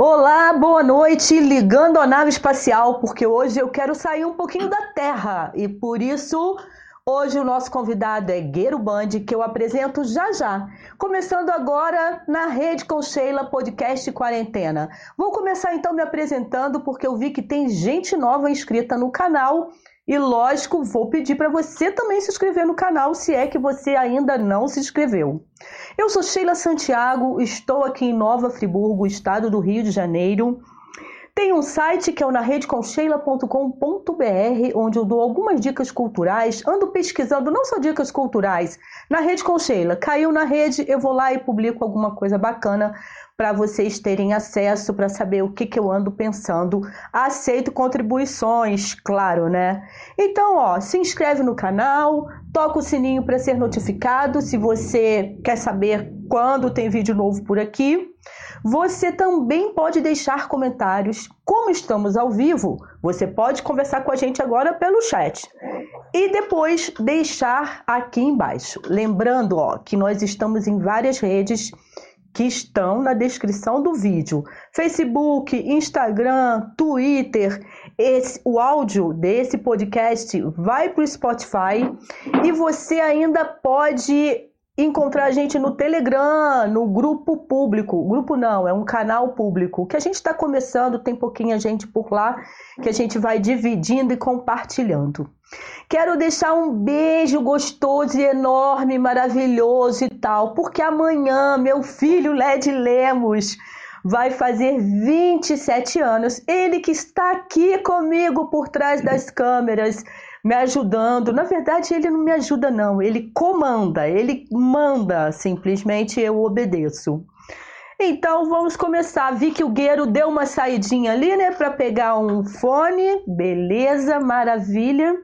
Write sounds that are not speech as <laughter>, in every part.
Olá, boa noite, ligando a nave espacial, porque hoje eu quero sair um pouquinho da Terra e por isso hoje o nosso convidado é Gueiro Band, que eu apresento já já. Começando agora na Rede com Sheila Podcast Quarentena. Vou começar então me apresentando porque eu vi que tem gente nova inscrita no canal e lógico, vou pedir para você também se inscrever no canal se é que você ainda não se inscreveu. Eu sou Sheila Santiago, estou aqui em Nova Friburgo, estado do Rio de Janeiro. Tem um site que é o naredeconcheila.com.br, onde eu dou algumas dicas culturais. Ando pesquisando não só dicas culturais na Rede com Sheila. Caiu na rede, eu vou lá e publico alguma coisa bacana para vocês terem acesso para saber o que, que eu ando pensando. Aceito contribuições, claro, né? Então, ó, se inscreve no canal, toca o sininho para ser notificado se você quer saber quando tem vídeo novo por aqui. Você também pode deixar comentários. Como estamos ao vivo, você pode conversar com a gente agora pelo chat. E depois deixar aqui embaixo. Lembrando, ó, que nós estamos em várias redes que estão na descrição do vídeo. Facebook, Instagram, Twitter. Esse, o áudio desse podcast vai para o Spotify e você ainda pode encontrar a gente no Telegram, no grupo público. Grupo não, é um canal público que a gente está começando, tem pouquinha gente por lá que a gente vai dividindo e compartilhando. Quero deixar um beijo gostoso e enorme, maravilhoso e tal, porque amanhã meu filho Led Lemos vai fazer 27 anos. Ele que está aqui comigo por trás das câmeras me ajudando. Na verdade, ele não me ajuda, não. Ele comanda, ele manda, simplesmente eu obedeço. Então vamos começar. Vi que o Gueiro deu uma saidinha ali, né, para pegar um fone. Beleza, maravilha.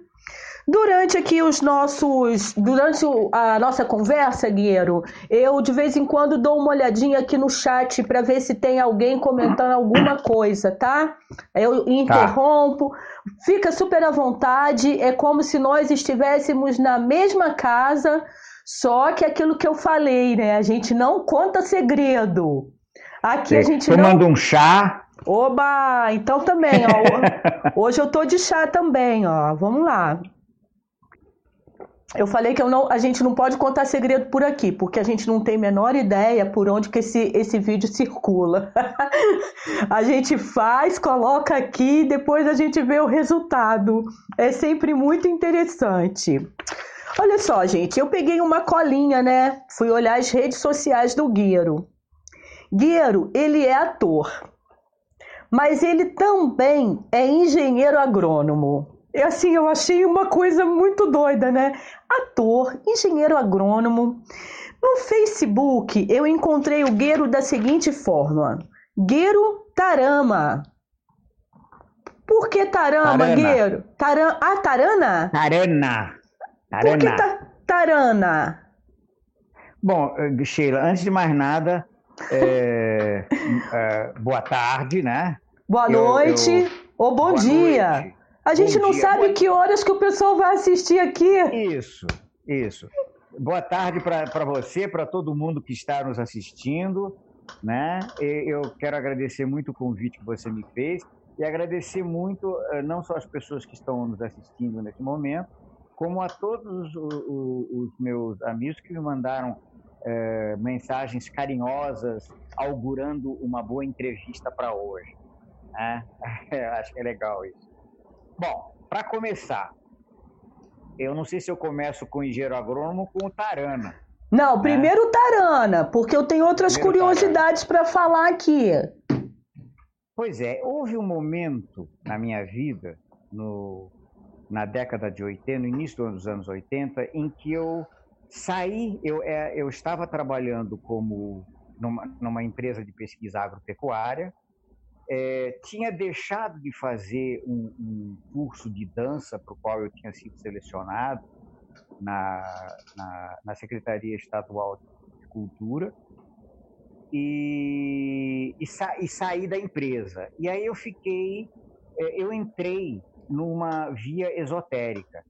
Durante aqui os nossos. Durante a nossa conversa, Gueiro, eu de vez em quando dou uma olhadinha aqui no chat para ver se tem alguém comentando alguma coisa, tá? Eu interrompo. Tá. Fica super à vontade. É como se nós estivéssemos na mesma casa, só que aquilo que eu falei, né? A gente não conta segredo. Aqui a gente Tomando não. um chá. Oba! Então também, ó. <laughs> Hoje eu tô de chá também, ó. Vamos lá. Eu falei que eu não, a gente não pode contar segredo por aqui, porque a gente não tem a menor ideia por onde que esse, esse vídeo circula. <laughs> a gente faz, coloca aqui e depois a gente vê o resultado. É sempre muito interessante. Olha só, gente, eu peguei uma colinha, né? Fui olhar as redes sociais do Guiro. Guiro, ele é ator, mas ele também é engenheiro agrônomo. E assim, eu achei uma coisa muito doida, né? Ator, engenheiro agrônomo. No Facebook, eu encontrei o Gueiro da seguinte forma: Gueiro Tarama. Por que Tarama, Tarana. Gueiro? Taran... Ah, Tarana? Tarana. Tarana. Por que ta... Tarana? Bom, eh, Sheila, antes de mais nada, é... é... <laughs> boa tarde, né? Boa noite eu, eu... ou bom boa dia. Noite. A gente Bom não dia, sabe que horas que o pessoal vai assistir aqui. Isso, isso. Boa tarde para você, para todo mundo que está nos assistindo. Né? Eu quero agradecer muito o convite que você me fez e agradecer muito eh, não só as pessoas que estão nos assistindo nesse momento, como a todos os meus amigos que me mandaram é, mensagens carinhosas augurando uma boa entrevista para hoje. Né? <laughs> Acho que é legal isso. Bom, para começar, eu não sei se eu começo com o engenheiro agrônomo ou com o Tarana. Não, né? primeiro Tarana, porque eu tenho outras primeiro curiosidades para falar aqui. Pois é, houve um momento na minha vida, no, na década de 80, no início dos anos 80, em que eu saí, eu, é, eu estava trabalhando como numa, numa empresa de pesquisa agropecuária, é, tinha deixado de fazer um, um curso de dança para o qual eu tinha sido selecionado na, na, na Secretaria Estadual de Cultura e, e, sa, e saí da empresa. E aí eu fiquei, é, eu entrei numa via esotérica.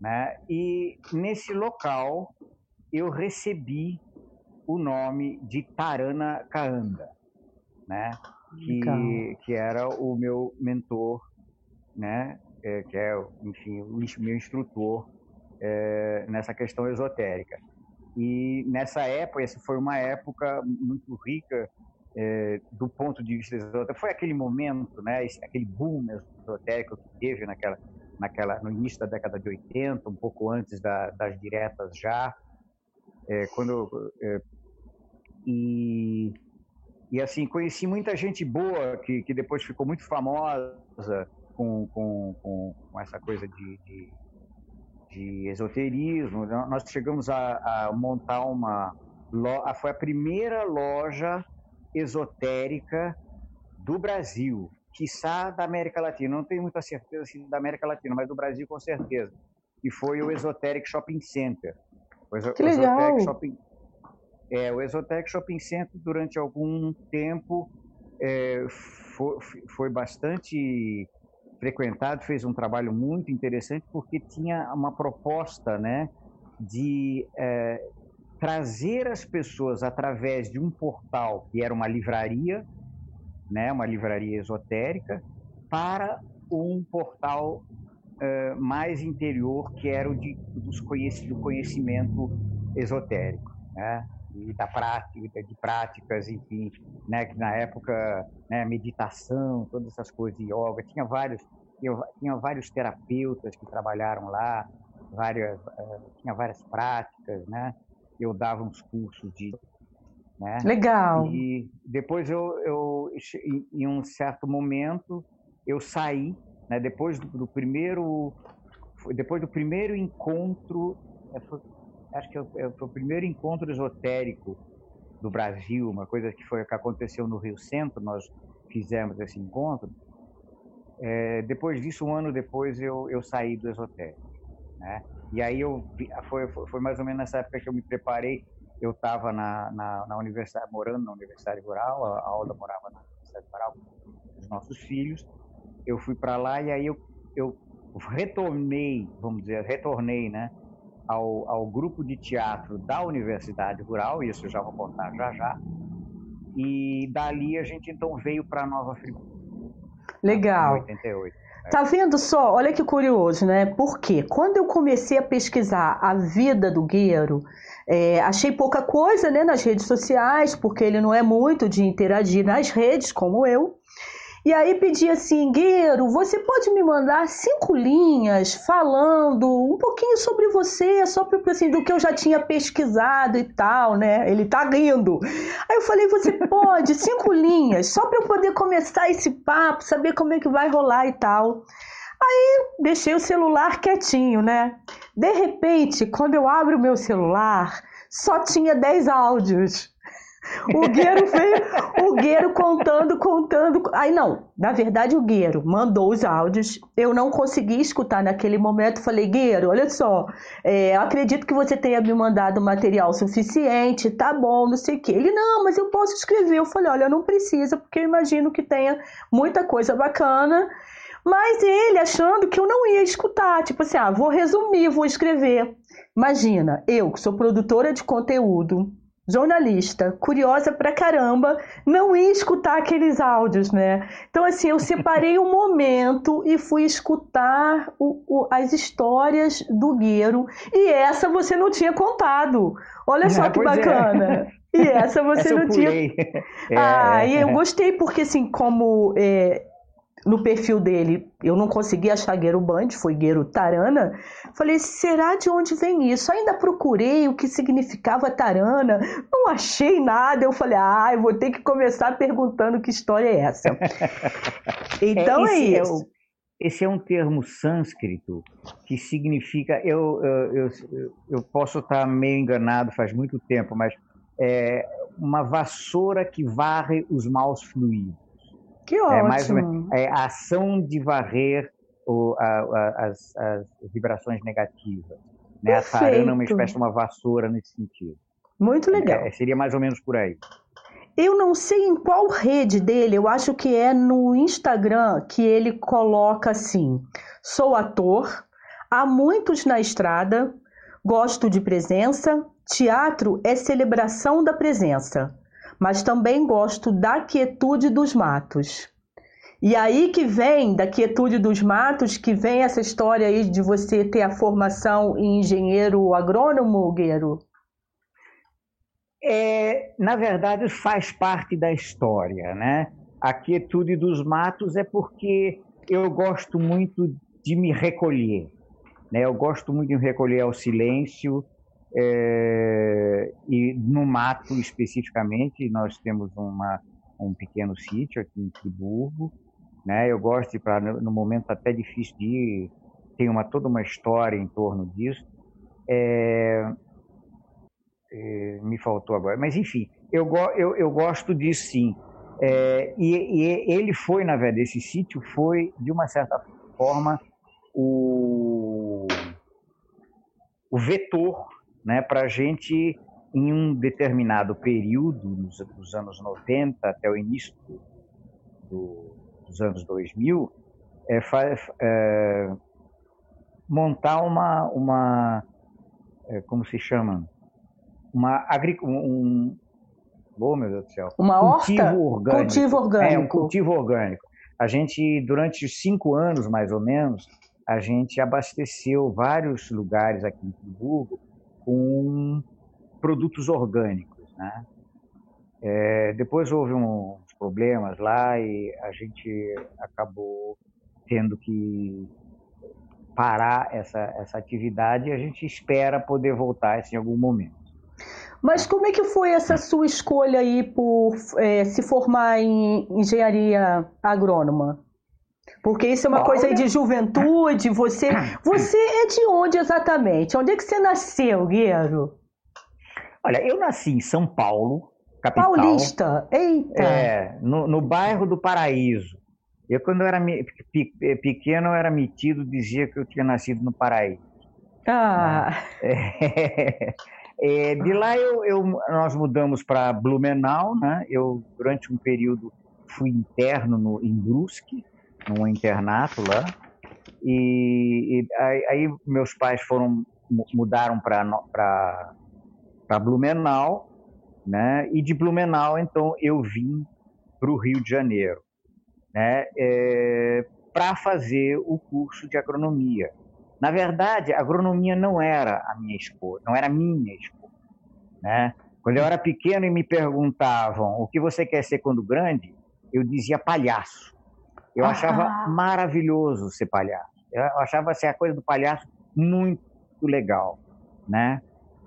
Né? E nesse local eu recebi o nome de Tarana Kaanda. Né? Que, que era o meu mentor, né? É, que é, enfim, o meu instrutor é, nessa questão esotérica. E nessa época, essa foi uma época muito rica é, do ponto de vista esotérico. Foi aquele momento, né? Aquele boom esotérico que teve naquela, naquela, no início da década de 80, um pouco antes da, das diretas já, é, quando é, e e assim conheci muita gente boa que, que depois ficou muito famosa com, com, com, com essa coisa de, de, de, esoterismo. Nós chegamos a, a montar uma loja, foi a primeira loja esotérica do Brasil quiçá da América Latina. Não tenho muita certeza assim, da América Latina, mas do Brasil com certeza. E foi o Esoteric Shopping Center. O que legal! Shopping, é, o Esoteric Shopping Center, durante algum tempo, é, foi, foi bastante frequentado, fez um trabalho muito interessante, porque tinha uma proposta né, de é, trazer as pessoas através de um portal que era uma livraria, né, uma livraria esotérica, para um portal uh, mais interior, que era o de, dos conhec do conhecimento esotérico, né, e da prática, de práticas, enfim, né, que na época, né, meditação, todas essas coisas de yoga, tinha vários, tinha, vários terapeutas que trabalharam lá, várias, uh, tinha várias práticas, né, eu dava uns cursos de né? Legal. E depois eu, eu em um certo momento eu saí, né? Depois do, do primeiro, depois do primeiro encontro, foi, acho que é, foi o primeiro encontro esotérico do Brasil, uma coisa que foi que aconteceu no Rio Centro, nós fizemos esse encontro. É, depois disso, um ano depois, eu, eu saí do esotérico, né? E aí eu foi, foi mais ou menos nessa época que eu me preparei eu estava na, na, na, universidade, morando na Universidade Rural, a Alda morava na Universidade Rural com os nossos filhos. Eu fui para lá e aí eu, eu retornei, vamos dizer, retornei, né, ao, ao grupo de teatro da Universidade Rural, isso eu já vou contar já já. E dali a gente então veio para Nova Friburgo. Legal. Em 88. Tá vendo só? Olha que curioso, né? Porque quando eu comecei a pesquisar a vida do Gueiro, é, achei pouca coisa né, nas redes sociais, porque ele não é muito de interagir nas redes, como eu. E aí pedi assim, Gueiro, você pode me mandar cinco linhas falando um pouquinho sobre você, só para assim, do que eu já tinha pesquisado e tal, né? Ele tá rindo. Aí eu falei, você <laughs> pode, cinco linhas, só para eu poder começar esse papo, saber como é que vai rolar e tal. Aí deixei o celular quietinho, né? De repente, quando eu abro o meu celular, só tinha 10 áudios. O Gueiro veio, o Gueiro contando, contando. Aí não, na verdade o Gueiro mandou os áudios. Eu não consegui escutar naquele momento. Falei, Gueiro, olha só, é, acredito que você tenha me mandado material suficiente, tá bom, não sei o que. Ele, não, mas eu posso escrever. Eu falei, olha, não precisa, porque eu imagino que tenha muita coisa bacana. Mas ele achando que eu não ia escutar, tipo assim, ah, vou resumir, vou escrever. Imagina, eu que sou produtora de conteúdo, jornalista, curiosa pra caramba, não ia escutar aqueles áudios, né? Então, assim, eu separei um momento e fui escutar o, o, as histórias do Gueiro. E essa você não tinha contado. Olha só que é. bacana. É. E essa <laughs> você essa não tinha. É. Ah, e eu gostei porque, assim, como é, no perfil dele, eu não consegui achar Gueiro Band, foi Gueiro Tarana. Falei, será de onde vem isso? Ainda procurei o que significava Tarana, não achei nada. Eu falei, ah, eu vou ter que começar perguntando que história é essa. <laughs> Então é, é isso. É esse é um termo sânscrito que significa. Eu, eu, eu, eu posso estar meio enganado, faz muito tempo, mas é uma vassoura que varre os maus fluidos. Que ótimo. É mais uma, é a ação de varrer o, a, a, as, as, vibrações negativas. Né? A tarana é uma espécie de uma vassoura nesse sentido. Muito legal. É, seria mais ou menos por aí. Eu não sei em qual rede dele, eu acho que é no Instagram que ele coloca assim: sou ator, há muitos na estrada, gosto de presença, teatro é celebração da presença mas também gosto da quietude dos matos. E aí que vem, da quietude dos matos, que vem essa história aí de você ter a formação em engenheiro agrônomo, Gueiro? É, na verdade, faz parte da história, né? A quietude dos matos é porque eu gosto muito de me recolher, né? Eu gosto muito de me recolher ao silêncio é, e no mato especificamente. Nós temos uma, um pequeno sítio aqui em Friburgo, né? Eu gosto para no momento até difícil de ir, tem uma toda uma história em torno disso. É, é, me faltou agora, mas enfim, eu, eu, eu gosto disso sim. É, e, e, ele foi, na verdade, esse sítio foi, de uma certa forma, o, o vetor né, para a gente, em um determinado período, nos, dos anos 90 até o início do, do, dos anos 2000, é, é, montar uma, uma é, como se chama? Uma agri, um, oh, meu Deus do céu. Uma cultivo horta? Orgânico. Cultivo orgânico. É, um cultivo orgânico. A gente, durante cinco anos, mais ou menos, a gente abasteceu vários lugares aqui em Friburgo com produtos orgânicos, né? É, depois houve uns problemas lá e a gente acabou tendo que parar essa, essa atividade e a gente espera poder voltar isso em algum momento. Mas como é que foi essa sua escolha aí por é, se formar em engenharia agrônoma? Porque isso é uma Olha... coisa de juventude, você, <clears throat> você é de onde exatamente? Onde é que você nasceu, Guerreiro? Olha, eu nasci em São Paulo, capital. Paulista, eita! É, no, no bairro do Paraíso. Eu, quando eu era pequeno, eu era metido, dizia que eu tinha nascido no Paraíso. Ah! É, <laughs> é, de lá eu, eu nós mudamos para Blumenau, né? Eu, durante um período, fui interno no, em Brusque, num internato lá. E, e aí, aí, meus pais foram mudaram para Blumenau, né? E de Blumenau, então, eu vim para o Rio de Janeiro, né? É, para fazer o curso de agronomia. Na verdade, a agronomia não era a minha escolha, não era minha escolha, né? Quando eu era pequeno e me perguntavam o que você quer ser quando grande, eu dizia palhaço. Eu ah. achava maravilhoso ser palhaço. Eu achava assim, a coisa do palhaço muito legal, né?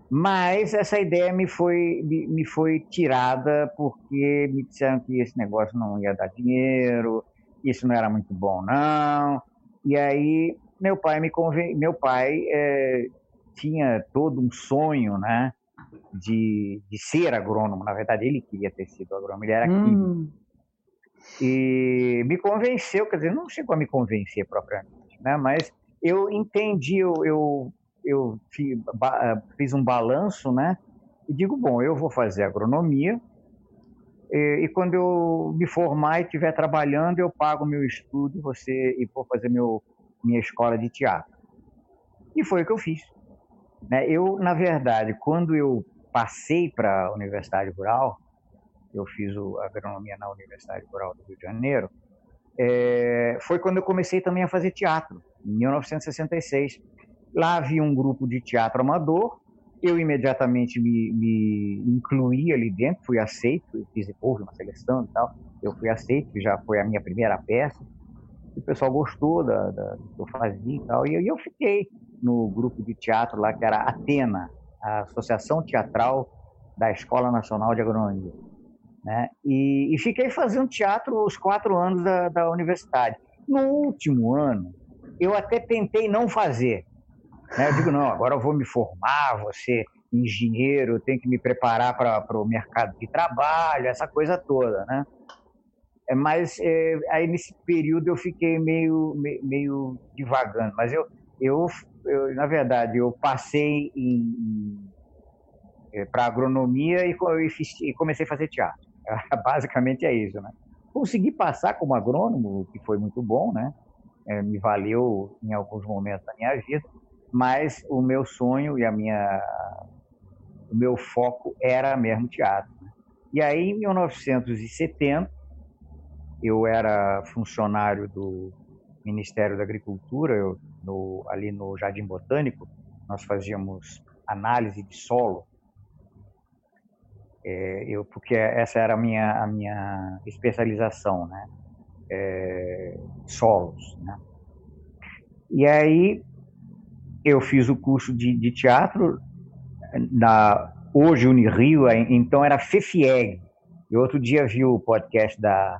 Mas essa ideia me foi, me, me foi tirada porque me disseram que esse negócio não ia dar dinheiro, isso não era muito bom, não. E aí meu pai me conven... meu pai é, tinha todo um sonho, né, de, de ser agrônomo. Na verdade, ele queria ter sido agrônomo, ele era hum. químico. E me convenceu, quer dizer, não chegou a me convencer propriamente, né? Mas eu entendi, eu, eu, eu fiz um balanço, né? E digo, bom, eu vou fazer agronomia e, e quando eu me formar e estiver trabalhando, eu pago meu estudo você e vou fazer meu, minha escola de teatro. E foi o que eu fiz. Né? Eu, na verdade, quando eu passei para a Universidade Rural, eu fiz o, a agronomia na Universidade Rural do Rio de Janeiro, é, foi quando eu comecei também a fazer teatro, em 1966. Lá havia um grupo de teatro amador, eu imediatamente me, me incluí ali dentro, fui aceito, fiz houve uma seleção e tal, eu fui aceito, já foi a minha primeira peça, o pessoal gostou da, da, do que eu fazia e tal, e eu fiquei no grupo de teatro lá, que era Atena, a Associação Teatral da Escola Nacional de Agronomia. Né? E, e, fiquei fazendo teatro os quatro anos da, da universidade. No último ano, eu até tentei não fazer. Né? Eu digo, não, agora eu vou me formar, vou ser engenheiro, tenho que me preparar para o mercado de trabalho, essa coisa toda, né? É, mas é, aí nesse período eu fiquei meio, meio, meio divagando. Mas eu, eu, eu, na verdade, eu passei é, para agronomia e, e, e comecei a fazer teatro. <laughs> Basicamente é isso, né? Consegui passar como agrônomo, que foi muito bom, né? É, me valeu em alguns momentos da minha vida, mas o meu sonho e a minha, o meu foco era mesmo teatro. Né? E aí, em 1970, eu era funcionário do Ministério da Agricultura, eu, no, ali no Jardim Botânico, nós fazíamos análise de solo, é, eu, porque essa era a minha, a minha especialização, né? É, solos, né? E aí eu fiz o curso de, de teatro na hoje Unirio, então era FEFIEG. E outro dia vi o podcast da,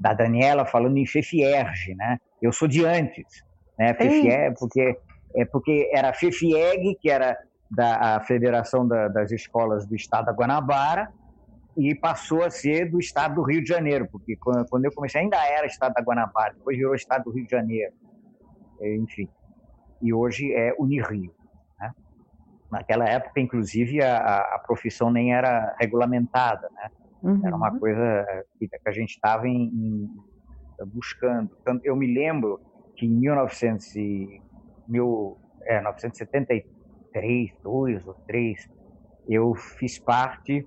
da Daniela falando em FEFIERG, né? Eu sou de antes, né? FEFIEG, porque é porque era FEFIEG, que era da Federação da, das Escolas do Estado da Guanabara, e passou a ser do Estado do Rio de Janeiro, porque quando, quando eu comecei ainda era Estado da Guanabara, depois virou Estado do Rio de Janeiro, enfim. E hoje é Unirio. Né? Naquela época, inclusive, a, a profissão nem era regulamentada, né? Uhum. Era uma coisa que, que a gente estava buscando. Tanto, eu me lembro que em 1900 e, mil, é, 1973, 2 ou 3, eu fiz parte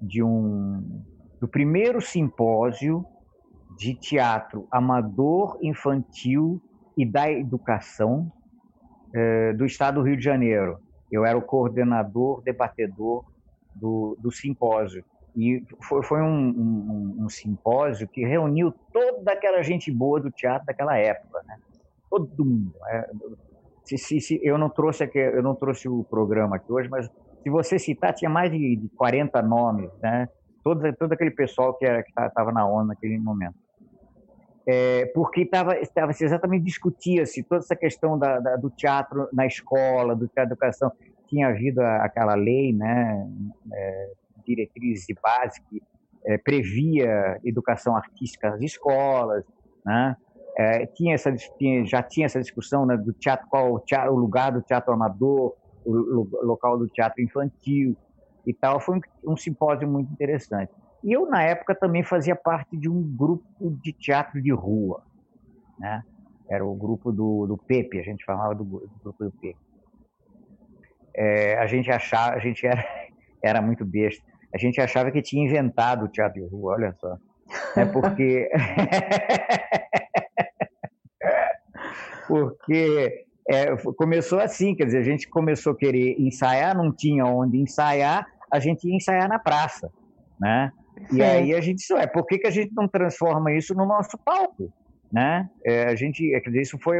de um do primeiro simpósio de teatro amador infantil e da educação eh, do Estado do Rio de Janeiro. Eu era o coordenador, debatedor do, do simpósio. E foi, foi um, um, um, simpósio que reuniu toda aquela gente boa do teatro daquela época, né? Todo mundo. É, se, se, se, eu não trouxe aqui, eu não trouxe o programa aqui hoje, mas se você citar, tinha mais de, de 40 nomes, né? Todo, todo aquele pessoal que estava na ONU naquele momento. É, porque estava exatamente discutia-se toda essa questão da, da, do teatro na escola, do teatro educação. Tinha havido aquela lei, né, é, diretrizes de base que é, previa educação artística nas escolas, né? É, tinha essa, tinha, já tinha essa discussão né, do teatro, qual o, teatro, o lugar do teatro amador, o, local do teatro infantil e tal. Foi um, um simpósio muito interessante. E eu, na época, também fazia parte de um grupo de teatro de rua, né? Era o grupo do, do Pepe, a gente falava do, do grupo do Pepe. É, a gente achava, a gente era, <laughs> era muito besta. A gente achava que tinha inventado o teatro de rua, olha só. É porque <laughs> porque é, começou assim, quer dizer, a gente começou a querer ensaiar, não tinha onde ensaiar, a gente ia ensaiar na praça, né? E aí a gente disse, ué, por que, que a gente não transforma isso no nosso palco? Né? É, a gente, é, quer dizer, isso foi,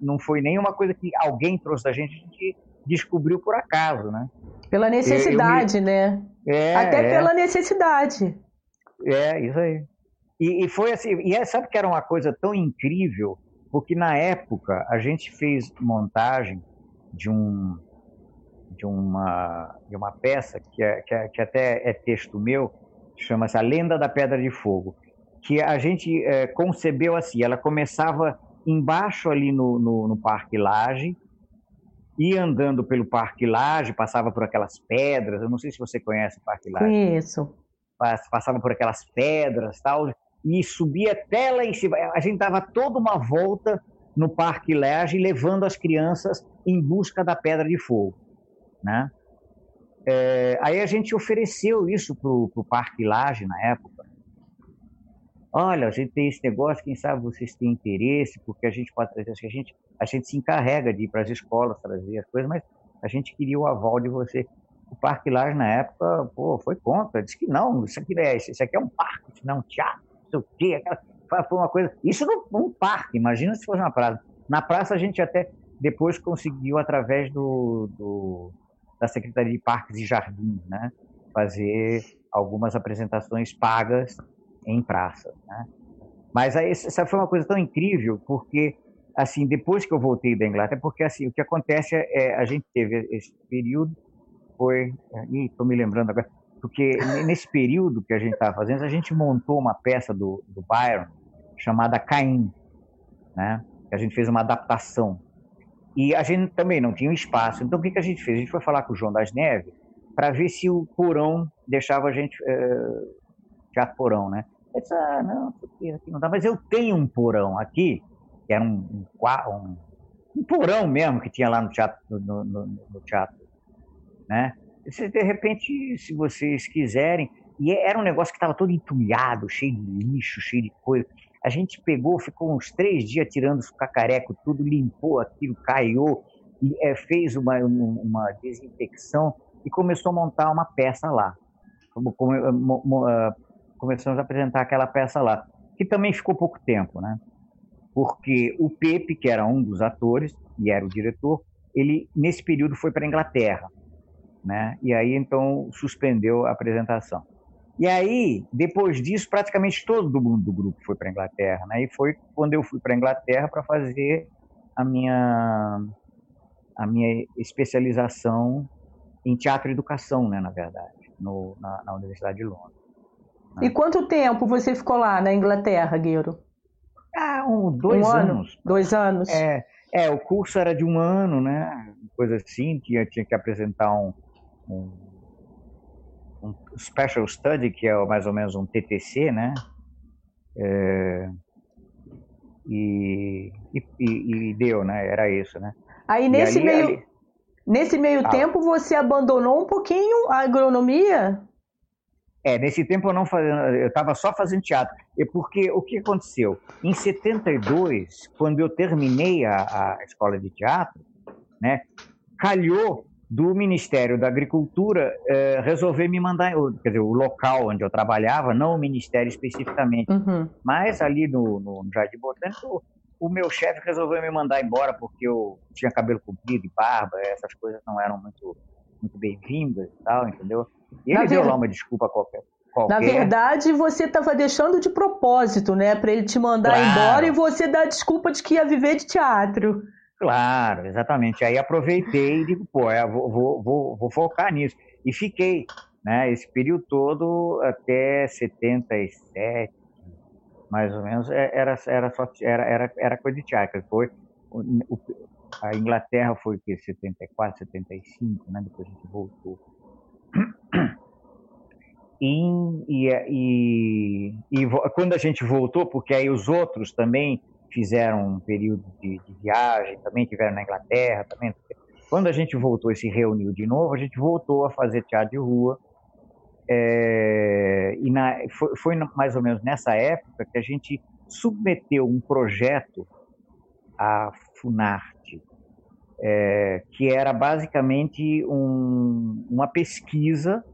não foi nenhuma coisa que alguém trouxe da gente, a gente descobriu por acaso, né? Pela necessidade, me... né? É, Até é. pela necessidade. É, isso aí. E, e foi assim, e é, sabe que era uma coisa tão incrível porque na época a gente fez montagem de um de uma de uma peça que, é, que, é, que até é texto meu chama-se a lenda da pedra de fogo que a gente é, concebeu assim. Ela começava embaixo ali no, no, no Parque Laje ia andando pelo Parque Laje passava por aquelas pedras. Eu não sei se você conhece o Parque Laje. Conheço. Passava por aquelas pedras tal e subia até lá em cima. A gente dava toda uma volta no Parque Lege, levando as crianças em busca da Pedra de Fogo. Né? É, aí a gente ofereceu isso para o Parque Laje na época. Olha, a gente tem esse negócio, quem sabe vocês têm interesse, porque a gente pode trazer, a gente, a gente se encarrega de ir para as escolas trazer as coisas, mas a gente queria o aval de você. O Parque Laje na época, pô, foi contra, disse que não, isso aqui é, isso aqui é um parque, não é um teatro sei o quê, foi uma coisa. Isso num, parque, imagina se fosse uma praça. Na praça a gente até depois conseguiu, através do, do da Secretaria de Parques e Jardins, né, fazer algumas apresentações pagas em praças. Né? Mas aí, essa foi uma coisa tão incrível, porque assim depois que eu voltei da Inglaterra, porque assim o que acontece é, é a gente teve esse período foi, estou me lembrando agora, porque nesse período que a gente estava fazendo, a gente montou uma peça do, do Byron chamada Caim, né? A gente fez uma adaptação. E a gente também não tinha espaço. Então, o que, que a gente fez? A gente foi falar com o João das Neves para ver se o porão deixava a gente uh, teatro porão, né? Ele disse, ah, não, aqui não dá. Mas eu tenho um porão aqui, que era um, um, um porão mesmo que tinha lá no teatro, no, no, no teatro, né? De repente, se vocês quiserem, E era um negócio que estava todo entulhado, cheio de lixo, cheio de coisa. A gente pegou, ficou uns três dias tirando os cacarecos, tudo, limpou aquilo, caiu, é, fez uma, uma desinfecção e começou a montar uma peça lá. Ah, começamos a apresentar aquela peça lá, que também ficou pouco tempo, né? Porque o Pepe, que era um dos atores e era o diretor, ele nesse período foi para a Inglaterra, né? E aí então suspendeu a apresentação. E aí, depois disso, praticamente todo mundo do grupo foi para a Inglaterra, né? E foi quando eu fui para a Inglaterra para fazer a minha a minha especialização em teatro e educação, né, na verdade, no, na, na Universidade de Londres. Né? E quanto tempo você ficou lá na Inglaterra, Gueiro? Ah, um, dois um anos. Ano? Dois anos. É, é, o curso era de um ano, né? Coisa assim, tinha, tinha que apresentar um, um, um special study, que é mais ou menos um TTC, né? É, e, e, e, deu, né? Era isso, né? Aí nesse ali, meio, ali... nesse meio ah, tempo você abandonou um pouquinho a agronomia? É, nesse tempo eu não fazia, eu estava só fazendo teatro. E porque o que aconteceu? Em 72, quando eu terminei a, a escola de teatro, né, calhou do Ministério da Agricultura eh, resolver me mandar, quer dizer, o local onde eu trabalhava, não o Ministério especificamente, uhum. mas ali no, no Jardim Botânico, o meu chefe resolveu me mandar embora porque eu tinha cabelo comprido e barba, essas coisas não eram muito, muito bem-vindas e tal, entendeu? E ele Na deu ver... lá uma desculpa qualquer. Qualquer. Na verdade, você estava deixando de propósito, né? Para ele te mandar claro. embora e você dar a desculpa de que ia viver de teatro. Claro, exatamente. Aí aproveitei e digo, pô, é, vou, vou, vou, focar nisso. E fiquei, né? Esse período todo até 77, mais ou menos, é, era, era, só, era, era, era coisa de teatro. Foi, o, a Inglaterra foi que 74, 75, né? Depois a gente voltou. E, e, e, e, quando a gente voltou, porque aí os outros também fizeram um período de, de viagem, também tiveram na Inglaterra, também. Quando a gente voltou e se reuniu de novo, a gente voltou a fazer teatro de rua. É, e na, foi, foi mais ou menos nessa época que a gente submeteu um projeto à Funarte, é, que era basicamente um, uma pesquisa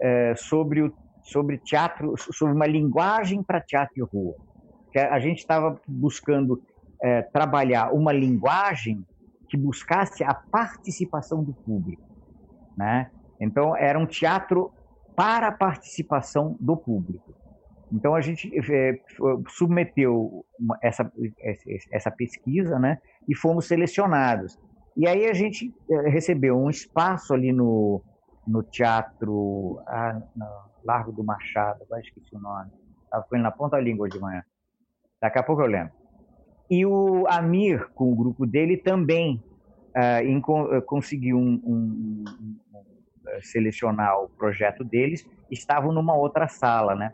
é, sobre, o, sobre teatro, sobre uma linguagem para teatro de rua. Que a gente estava buscando é, trabalhar uma linguagem que buscasse a participação do público, né? Então era um teatro para a participação do público. Então a gente é, submeteu essa, essa pesquisa, né? E fomos selecionados. E aí a gente é, recebeu um espaço ali no, no teatro ah, no Largo do Machado, agora esqueci o nome. Estava com ele na ponta da língua de manhã. Daqui a pouco eu lembro. E o Amir, com o grupo dele, também em, eh, conseguiu um, um, um, eh, selecionar o projeto deles. Estavam numa outra sala, né?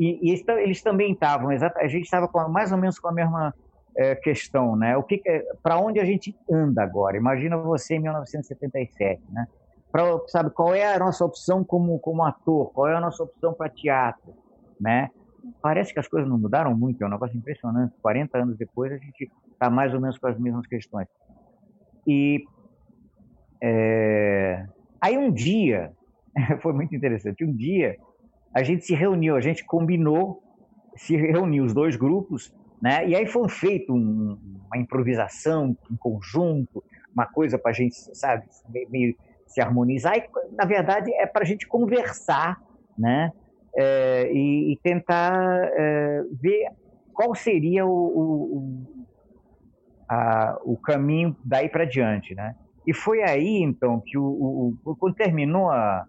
E, e eles também estavam, a gente estava mais ou menos com a mesma é, questão, né? O que, para onde a gente anda agora? Imagina você em 1977, né? pra, sabe, qual é a nossa opção como, como ator, qual é a nossa opção para teatro, né? Parece que as coisas não mudaram muito, é um negócio impressionante. 40 anos depois, a gente está mais ou menos com as mesmas questões. E é, aí um dia, <laughs> foi muito interessante, um dia a gente se reuniu, a gente combinou, se reuniu os dois grupos, né? E aí foi feito um, uma improvisação em conjunto, uma coisa para a gente, sabe, meio se harmonizar. E, na verdade, é para a gente conversar né? É, e, e, tentar é, ver qual seria o, o, a, o caminho daí para diante. Né? E foi aí, então, que o, o quando terminou a,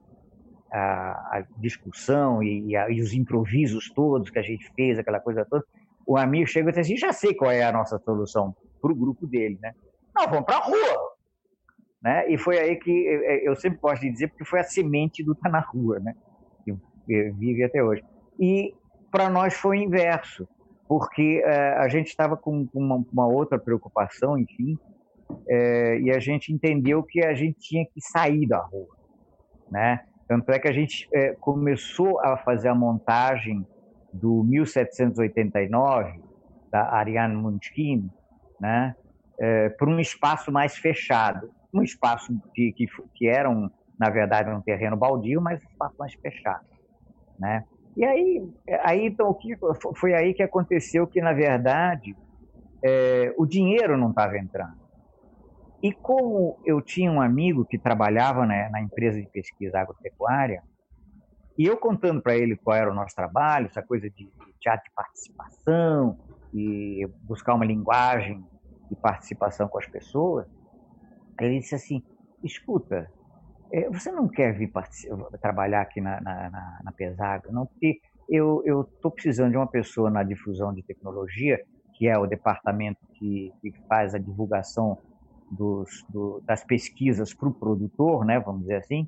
a, a discussão e, e, a, e, os improvisos todos que a gente fez, aquela coisa toda, o amigo chegou e disse assim, já sei qual é a nossa solução para o grupo dele. Né? Nós vamos para a rua, né? E foi aí que eu sempre gosto de dizer, porque foi a semente do Tá na Rua, né? Que vive até hoje. E para nós foi o inverso, porque é, a gente estava com uma, uma, outra preocupação, enfim, é, e a gente entendeu que a gente tinha que sair da rua, né? Tanto é que a gente começou a fazer a montagem do 1789, da Ariane Munchkin, né, para um espaço mais fechado. Um espaço que, que, que era, um, na verdade, um terreno baldio, mas um espaço mais fechado. Né? E aí, aí então, o que, foi aí que aconteceu que, na verdade, é, o dinheiro não estava entrando. E como eu tinha um amigo que trabalhava né, na empresa de pesquisa agropecuária, e eu contando para ele qual era o nosso trabalho, essa coisa de teatro de participação, e buscar uma linguagem de participação com as pessoas, ele disse assim: escuta, você não quer vir trabalhar aqui na, na, na, na? Não, porque eu estou precisando de uma pessoa na difusão de tecnologia, que é o departamento que, que faz a divulgação dos, do, das pesquisas para o produtor, né, vamos dizer assim,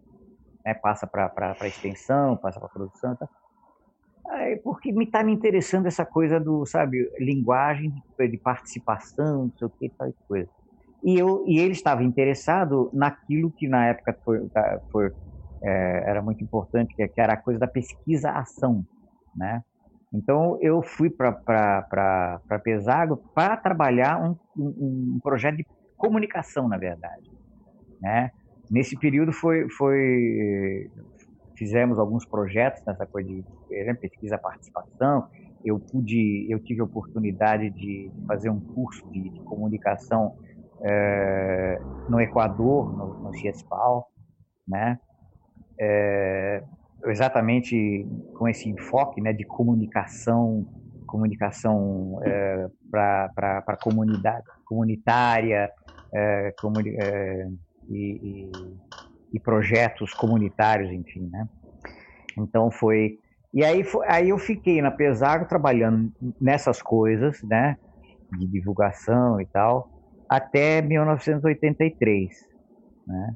né, passa para a extensão, passa para a produção. Tá? Aí, porque me está me interessando essa coisa do, sabe, linguagem de participação, não sei o que, tal coisa. E, eu, e ele estava interessado naquilo que na época foi, foi é, era muito importante, que era a coisa da pesquisa-ação, né? Então eu fui para Pesago para trabalhar um, um, um, projeto de comunicação, na verdade, né? Nesse período foi, foi fizemos alguns projetos nessa coisa de pesquisa participação. Eu pude, eu tive a oportunidade de fazer um curso de, de comunicação é, no Equador, no, no CIESPAL, né? É, exatamente com esse enfoque né, de comunicação, comunicação é, para a comunidade comunitária é, comuni é, e, e, e, projetos comunitários, enfim, né? Então foi e aí, foi, aí eu fiquei na Pesago trabalhando nessas coisas, né, de divulgação e tal, até 1983, né?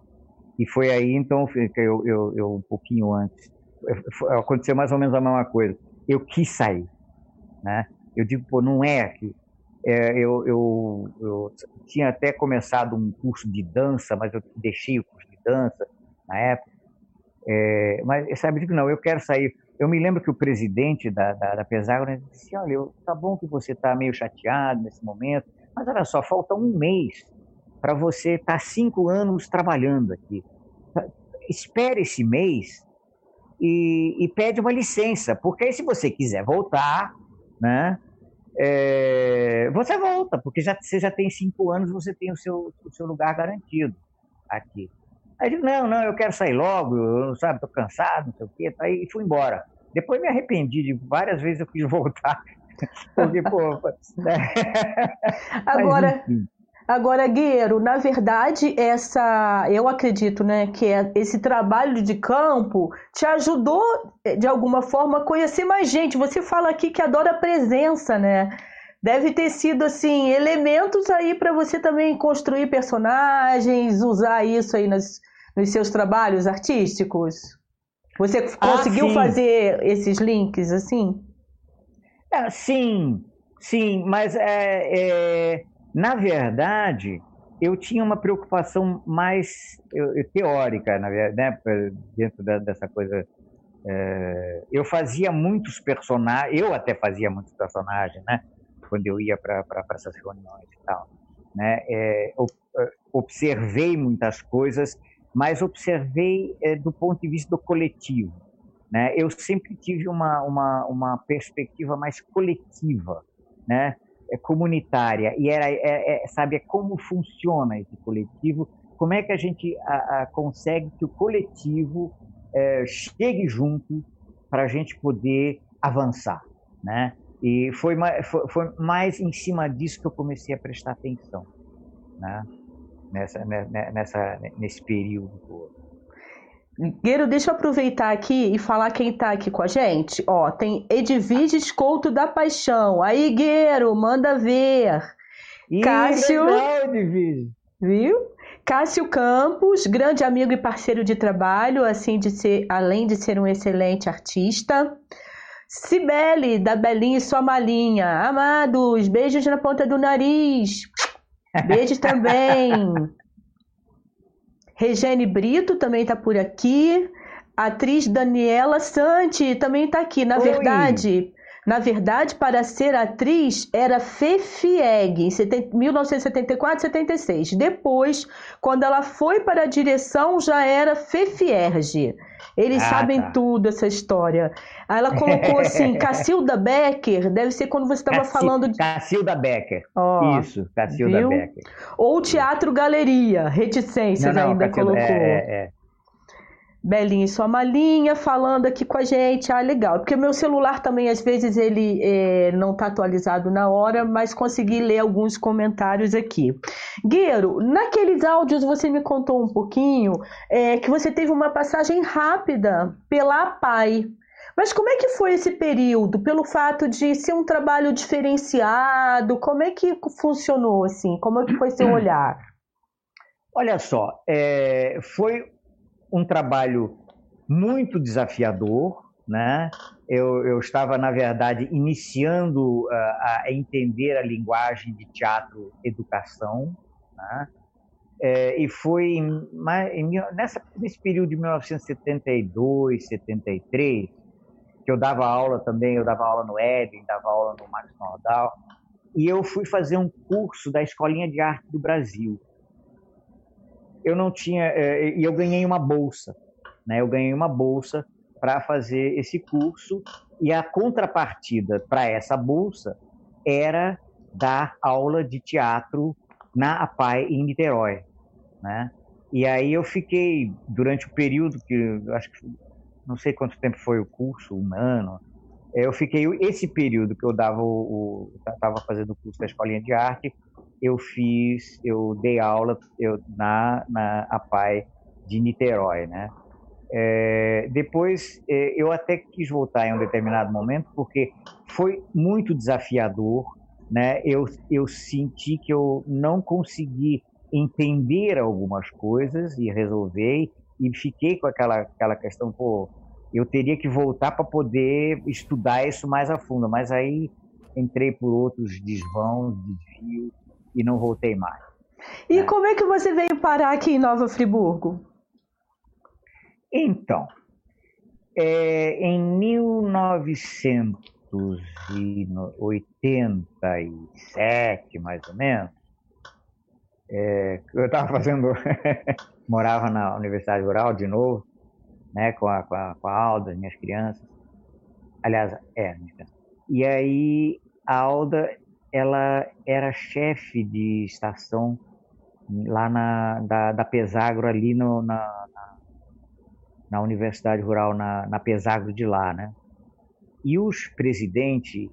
E foi aí então eu, eu, eu um pouquinho antes aconteceu mais ou menos a mesma coisa. Eu quis sair, né? Eu digo, pô, não é aqui. É, eu, eu, eu, tinha até começado um curso de dança, mas eu deixei o curso de dança na época. É, mas sabe, eu digo, não, eu quero sair. Eu me lembro que o presidente da, da, da Pesagra disse: Olha, eu, tá bom que você está meio chateado nesse momento, mas olha só, falta um mês para você estar tá cinco anos trabalhando aqui. Espere esse mês e, e, pede uma licença, porque aí se você quiser voltar, né, é, você volta, porque já, você já tem cinco anos, você tem o seu, o seu lugar garantido aqui. Aí eu digo, não, não, eu quero sair logo, eu, sabe, estou cansado, não sei o quê, tá, e fui embora. Depois me arrependi de várias vezes eu quis <laughs> voltar, <laughs> porque, pô... Né? <laughs> Agora... Mas, Agora, Guerreiro, na verdade, essa, eu acredito, né, que é esse trabalho de campo te ajudou de alguma forma a conhecer mais gente. Você fala aqui que adora a presença, né? Deve ter sido assim elementos aí para você também construir personagens, usar isso aí nos, nos seus trabalhos artísticos. Você ah, conseguiu fazer esses links assim? É, sim, sim, mas é, é na verdade, eu tinha uma preocupação mais teórica, na verdade, né, dentro da, dessa coisa. É, eu fazia muitos personagens, eu até fazia muitos personagens, né, quando eu ia para essas reuniões e tal. Né, é, observei muitas coisas, mas observei é, do ponto de vista do coletivo. Né? Eu sempre tive uma, uma, uma perspectiva mais coletiva, né? É, comunitária. E era é, é, sabe como funciona esse coletivo? Como é que a gente a, a, consegue que o coletivo é, chegue junto para a gente poder avançar né? E foi, foi, foi, mais em cima disso que eu comecei a prestar atenção né? Nessa, né, né, nessa nesse período todo Gueiro, deixa eu aproveitar aqui e falar quem tá aqui com a gente. Ó, tem Edviges Couto da Paixão. Aí, Gueiro, manda ver. Ih, Cássio. Legal, Viu? Cássio Campos, grande amigo e parceiro de trabalho, assim de ser, além de ser um excelente artista. Cibele, da Belinha e sua malinha. Amados, beijos na ponta do nariz. Beijos também. <laughs> Regiane Brito também está por aqui. A atriz Daniela Santi também está aqui. Na Oi. verdade, na verdade, para ser atriz era Fefieg, em 1974, 76. Depois, quando ela foi para a direção, já era Fefierge. Eles ah, sabem tá. tudo essa história. Aí ela colocou assim, <laughs> Cacilda Becker, deve ser quando você estava falando de. Cacilda Becker. Oh, Isso, Cacilda viu? Becker. Ou Teatro Galeria, Reticências não, não, ainda Cacilda, colocou. É, é, é. Belinha e sua malinha falando aqui com a gente. Ah, legal. Porque meu celular também, às vezes, ele é, não está atualizado na hora, mas consegui ler alguns comentários aqui. Gueiro, naqueles áudios você me contou um pouquinho é, que você teve uma passagem rápida pela APAI. Mas como é que foi esse período? Pelo fato de ser um trabalho diferenciado, como é que funcionou assim? Como é que foi seu <clears throat> olhar? Olha só, é, foi um trabalho muito desafiador, né? Eu, eu estava, na verdade, iniciando uh, a entender a linguagem de teatro educação, né? É, e foi em, em, nessa, nesse período de 1972, 73, que eu dava aula também, eu dava aula no Eden, dava aula no Max Nordal, e eu fui fazer um curso da Escolinha de Arte do Brasil eu não tinha é, e eu ganhei uma bolsa, né? Eu ganhei uma bolsa para fazer esse curso e a contrapartida para essa bolsa era dar aula de teatro na APAI em Niterói, né? E aí eu fiquei durante o período que acho que não sei quanto tempo foi o curso, um ano. Eu fiquei esse período que eu dava o estava fazendo o curso da escolinha de arte, eu fiz, eu dei aula eu, na, na APAI de Niterói, né? É, depois é, eu até quis voltar em um determinado momento porque foi muito desafiador, né? Eu, eu senti que eu não consegui entender algumas coisas e resolver e fiquei com aquela aquela questão, pô, eu teria que voltar para poder estudar isso mais a fundo, mas aí entrei por outros desvãos, desvios e não voltei mais. E né? como é que você veio parar aqui em Nova Friburgo? Então, é, em 1987, mais ou menos, é, eu estava fazendo, <laughs> morava na Universidade Rural de novo, né, com a, com a, com a Alda, minhas crianças. Aliás, é, e aí a Alda ela era chefe de estação lá na, da, da Pesagro, ali no, na, na, na, Universidade Rural, na, na Pesagro de lá, né? E os presidentes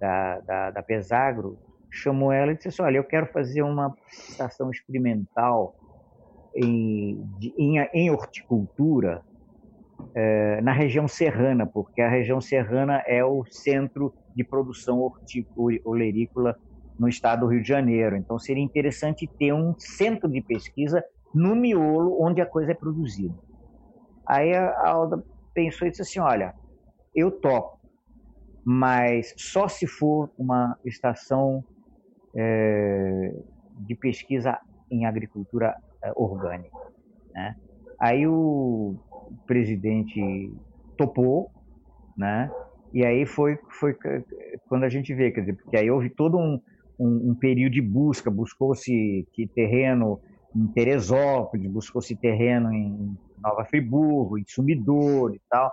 da, da, da Pesagro chamou ela e disse assim, olha, eu quero fazer uma estação experimental em, em, em horticultura é, na região serrana, porque a região serrana é o centro de produção hortícola no estado do Rio de Janeiro. Então, seria interessante ter um centro de pesquisa no miolo onde a coisa é produzida. Aí a Alda pensou e disse assim: olha, eu topo, mas só se for uma estação é, de pesquisa em agricultura é, orgânica. Né? Aí o presidente topou, né? E aí foi, foi quando a gente vê, quer dizer, porque aí houve todo um, um, um período de busca, buscou-se terreno em Teresópolis, buscou-se terreno em Nova Friburgo, em Sumidor e tal.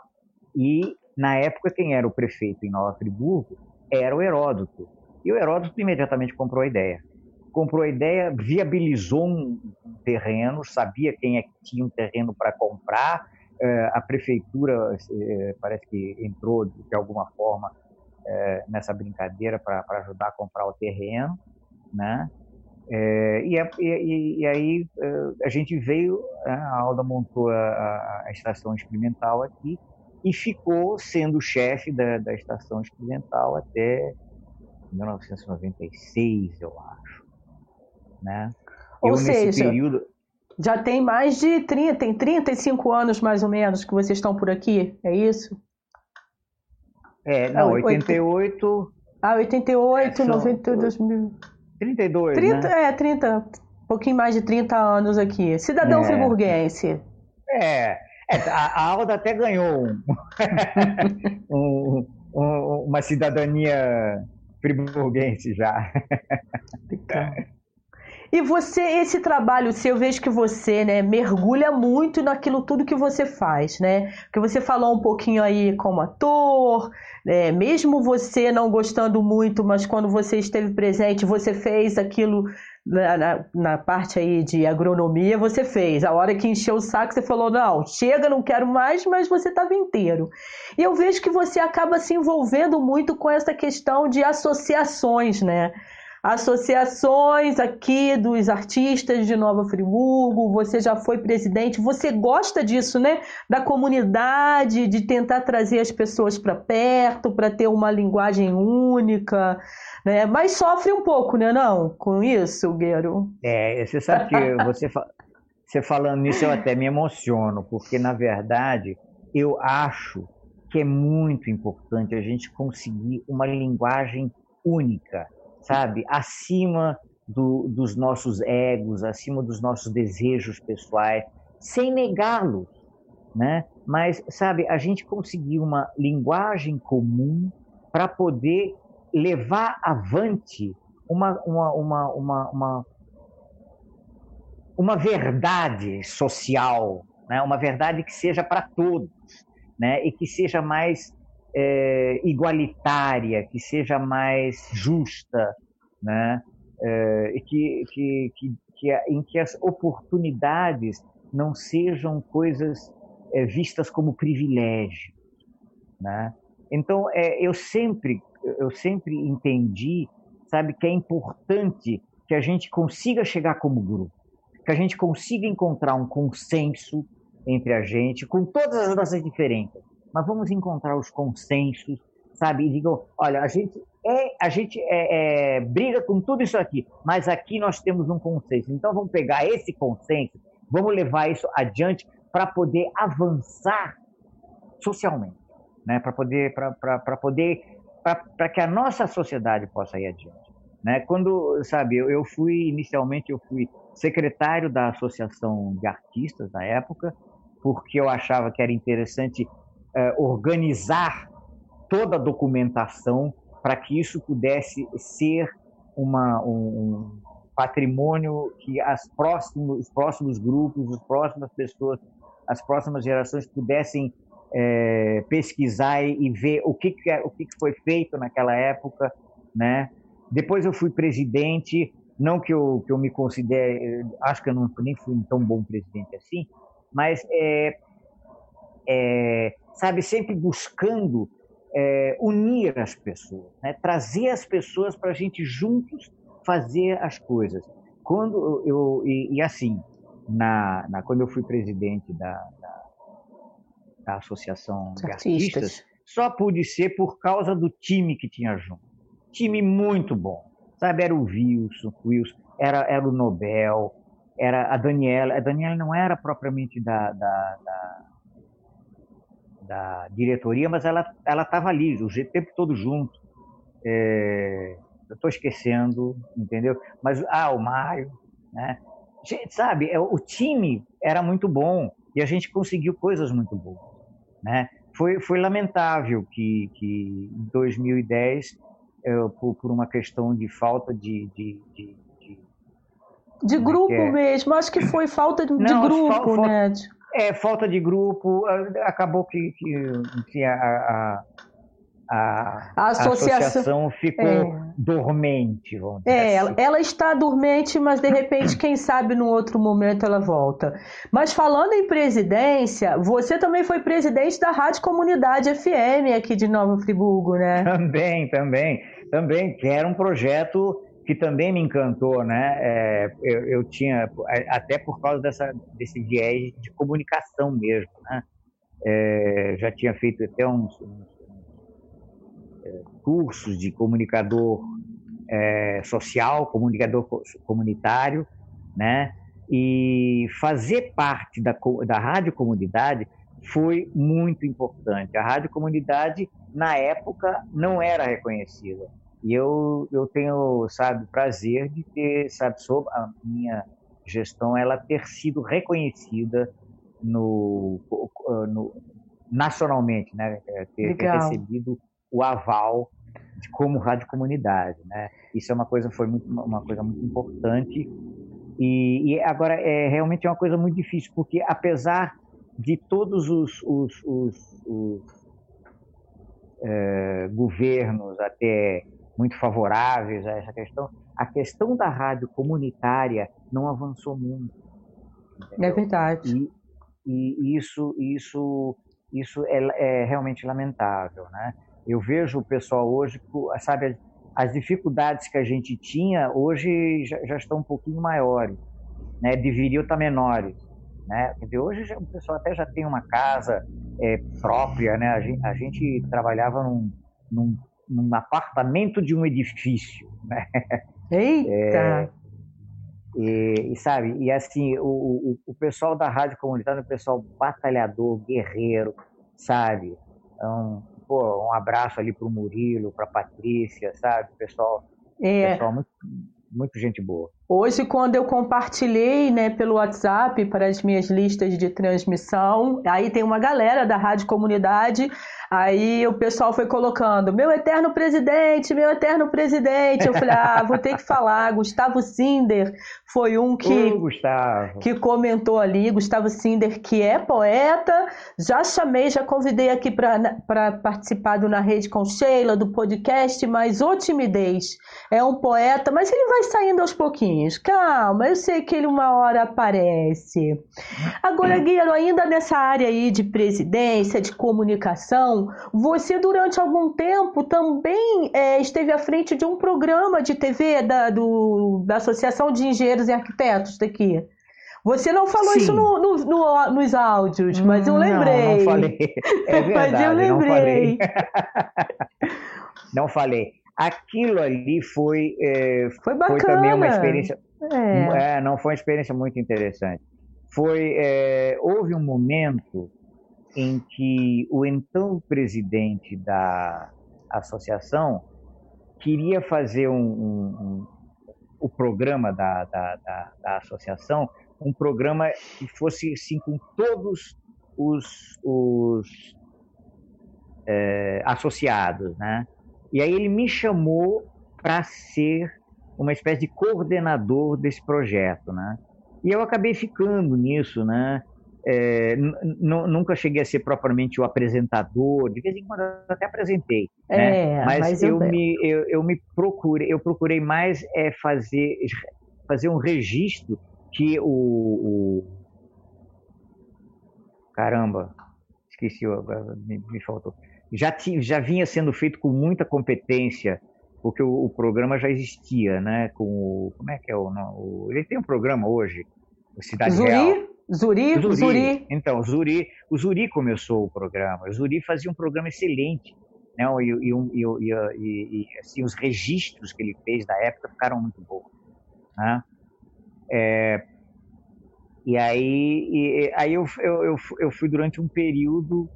E, na época, quem era o prefeito em Nova Friburgo era o Heródoto. E o Heródoto imediatamente comprou a ideia. Comprou a ideia, viabilizou um terreno, sabia quem é que tinha um terreno para comprar, a prefeitura é, parece que entrou de alguma forma é, nessa brincadeira para ajudar a comprar o terreno, né? E, e, e, aí a gente veio, a Alda montou a, a estação experimental aqui e ficou sendo chefe da, da estação experimental até 1996, eu acho, né? Ou eu, seja, período... Já tem mais de 30, tem 35 anos mais ou menos que vocês estão por aqui, é isso? É, não, 88. Ah, 88, é, 90, 2000. 32, 30, né? É, 30, um pouquinho mais de 30 anos aqui. Cidadão é. friburguense. É, É, a, a Alda até ganhou um, <laughs> um, um, uma cidadania friburguense já. E você, esse trabalho seu, eu vejo que você, né, mergulha muito naquilo tudo que você faz, né? Porque você falou um pouquinho aí como ator, né? mesmo você não gostando muito, mas quando você esteve presente, você fez aquilo na, na, na, parte aí de agronomia, você fez. A hora que encheu o saco, você falou: não, chega, não quero mais, mas você estava inteiro. E eu vejo que você acaba se envolvendo muito com essa questão de associações, né? Associações aqui dos artistas de Nova Friburgo, você já foi presidente, você gosta disso, né? Da comunidade, de tentar trazer as pessoas para perto, para ter uma linguagem única, né? Mas sofre um pouco, né, não? Com isso, Gueiro? É, você sabe que <laughs> você, você falando nisso eu até me emociono, porque na verdade eu acho que é muito importante a gente conseguir uma linguagem única sabe? Acima do, dos nossos egos, acima dos nossos desejos pessoais, sem negá-los, né? Mas, sabe, a gente conseguir uma linguagem comum para poder levar avante uma, uma, uma, uma, uma, uma verdade social, né? uma verdade que seja para todos, né? e que seja mais é, igualitária, que seja mais justa, né? É, que, que, que, que, em que as oportunidades não sejam coisas é, vistas como privilégio, né? Então, é, eu sempre eu sempre entendi, sabe, que é importante que a gente consiga chegar como grupo, que a gente consiga encontrar um consenso entre a gente, com todas as nossas diferenças, mas vamos encontrar os consensos, sabe? E digam, olha, a gente é, a gente é, é, briga com tudo isso aqui, mas aqui nós temos um consenso. Então vamos pegar esse consenso, vamos levar isso adiante para poder avançar socialmente, né? Para poder, para poder, para que a nossa sociedade possa ir adiante, né? Quando, sabe, eu, eu fui inicialmente eu fui secretário da associação de artistas na época, porque eu achava que era interessante eh, organizar toda a documentação para que isso pudesse ser uma, um patrimônio que as próximos, os próximos grupos, as próximas pessoas, as próximas gerações pudessem é, pesquisar e, ver o que, que, é, o que, que foi feito naquela época, né? Depois eu fui presidente, não que eu, que eu me considere, acho que eu não, nem fui um tão bom presidente assim, mas é, é, sabe, sempre buscando é, unir as pessoas, né? trazer as pessoas para a gente juntos fazer as coisas. Quando eu e, e assim, na, na, quando eu fui presidente da, da, da associação de artistas. artistas, só pude ser por causa do time que tinha junto. Time muito bom, sabe? Era o Wilson, Wilson era, era o Nobel, era a Daniela. A Daniela não era propriamente da, da, da da diretoria, mas ela ela estava ali o tempo todo junto. É, eu estou esquecendo, entendeu? Mas ah, o Mário, né? Gente, sabe, é, o time era muito bom e a gente conseguiu coisas muito boas, né? Foi foi lamentável que que em 2010 eu, por, por uma questão de falta de, de, de de é grupo é? mesmo, acho que foi falta de, Não, grupo, fal, né? É, falta de grupo, acabou que, que, que a, a, a, a, associação, associação ficou é. dormente, vamos dizer é, assim. ela está dormente, mas de repente, quem sabe num outro momento ela volta. Mas falando em presidência, você também foi presidente da Rádio Comunidade FM aqui de Nova Friburgo, né? Também, também, também, que era um projeto que também me encantou, né? É, eu, eu, tinha, até por causa dessa, desse viés de comunicação mesmo, né? É, já tinha feito até uns, uns é, cursos de comunicador é, social, comunicador comunitário, né? E fazer parte da, da rádio comunidade foi muito importante. A rádio comunidade, na época, não era reconhecida e eu, eu tenho, sabe, prazer de ter, sabe, sob a minha gestão, ela ter sido reconhecida no, no nacionalmente, né? É, ter, ter, recebido o aval de como rádio comunidade, né? Isso é uma coisa foi muito uma coisa muito importante e, e agora é realmente é uma coisa muito difícil porque apesar de todos os, os, os, os é, governos até muito favoráveis a essa questão, a questão da rádio comunitária não avançou muito. Entendeu? É verdade. E, e isso, isso, isso é, é, realmente lamentável, né? Eu vejo o pessoal hoje, sabe, as dificuldades que a gente tinha hoje já, já estão um pouquinho maiores, né? Deveriam estar menores, né? Dizer, hoje já, o pessoal até já tem uma casa é, própria, né? A gente, a gente trabalhava num, num, num, apartamento de um edifício, né? Eita! É, e, e, sabe, e assim, o, o, o, pessoal da rádio comunitária um pessoal batalhador, guerreiro, sabe? Então, pô, um abraço ali pro Murilo, pra Patrícia, sabe? Pessoal, é. pessoal muito, muito gente boa. Hoje, quando eu compartilhei né, pelo WhatsApp para as minhas listas de transmissão, aí tem uma galera da Rádio Comunidade Aí o pessoal foi colocando, meu eterno presidente, meu eterno presidente. Eu falei, ah, vou ter que falar. Gustavo Sinder foi um que, uh, que comentou ali. Gustavo Sinder, que é poeta. Já chamei, já convidei aqui para participar do Na Rede com Sheila, do podcast, mas ô timidez. É um poeta, mas ele vai saindo aos pouquinhos. Calma, eu sei que ele uma hora aparece. Agora, Guilherme, ainda nessa área aí de presidência, de comunicação, você durante algum tempo também é, esteve à frente de um programa de TV da, do, da Associação de Engenheiros e Arquitetos daqui. Você não falou Sim. isso no, no, no, nos áudios, mas eu lembrei. Não, não falei. <laughs> É verdade, mas eu lembrei. Não falei. <laughs> não falei. Aquilo ali foi, é, foi, foi, também uma experiência. É. é. não foi uma experiência muito interessante. Foi, é, houve um momento em que o então presidente da associação queria fazer um, um, um o programa da, da, da, da, associação, um programa que fosse assim com todos os, os é, associados, né? E aí ele me chamou para ser uma espécie de coordenador desse projeto, né? E eu acabei ficando nisso, né? É, nunca cheguei a ser propriamente o apresentador, de vez em quando eu até apresentei, né? é, mas, mas, eu, eu me eu, eu, me procurei eu procurei mais é fazer fazer um registro que o, o... caramba esqueci me, me faltou já tinha, já vinha sendo feito com muita competência porque o, o programa já existia, né? Com o, como é que é o, o ele tem um programa hoje, o Cidade Zuri? Real. Zuri, Zuri, Zuri. Então, Zuri, o Zuri começou o programa. O Zuri fazia um programa excelente. Né? E, e, e, e assim, os registros que ele fez da época ficaram muito bons. Né? É, e aí, aí eu, eu, eu, fui durante um período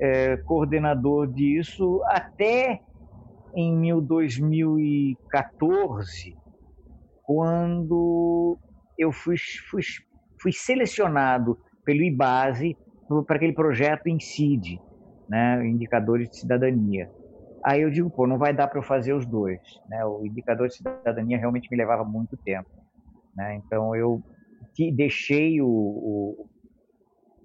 é, coordenador disso até em 2014, quando eu fui, fui fui selecionado pelo IBASE para aquele projeto INCID, né, Indicadores de Cidadania. Aí eu digo, pô, não vai dar para eu fazer os dois. Né? O indicador de cidadania realmente me levava muito tempo. Né? Então eu deixei o, o,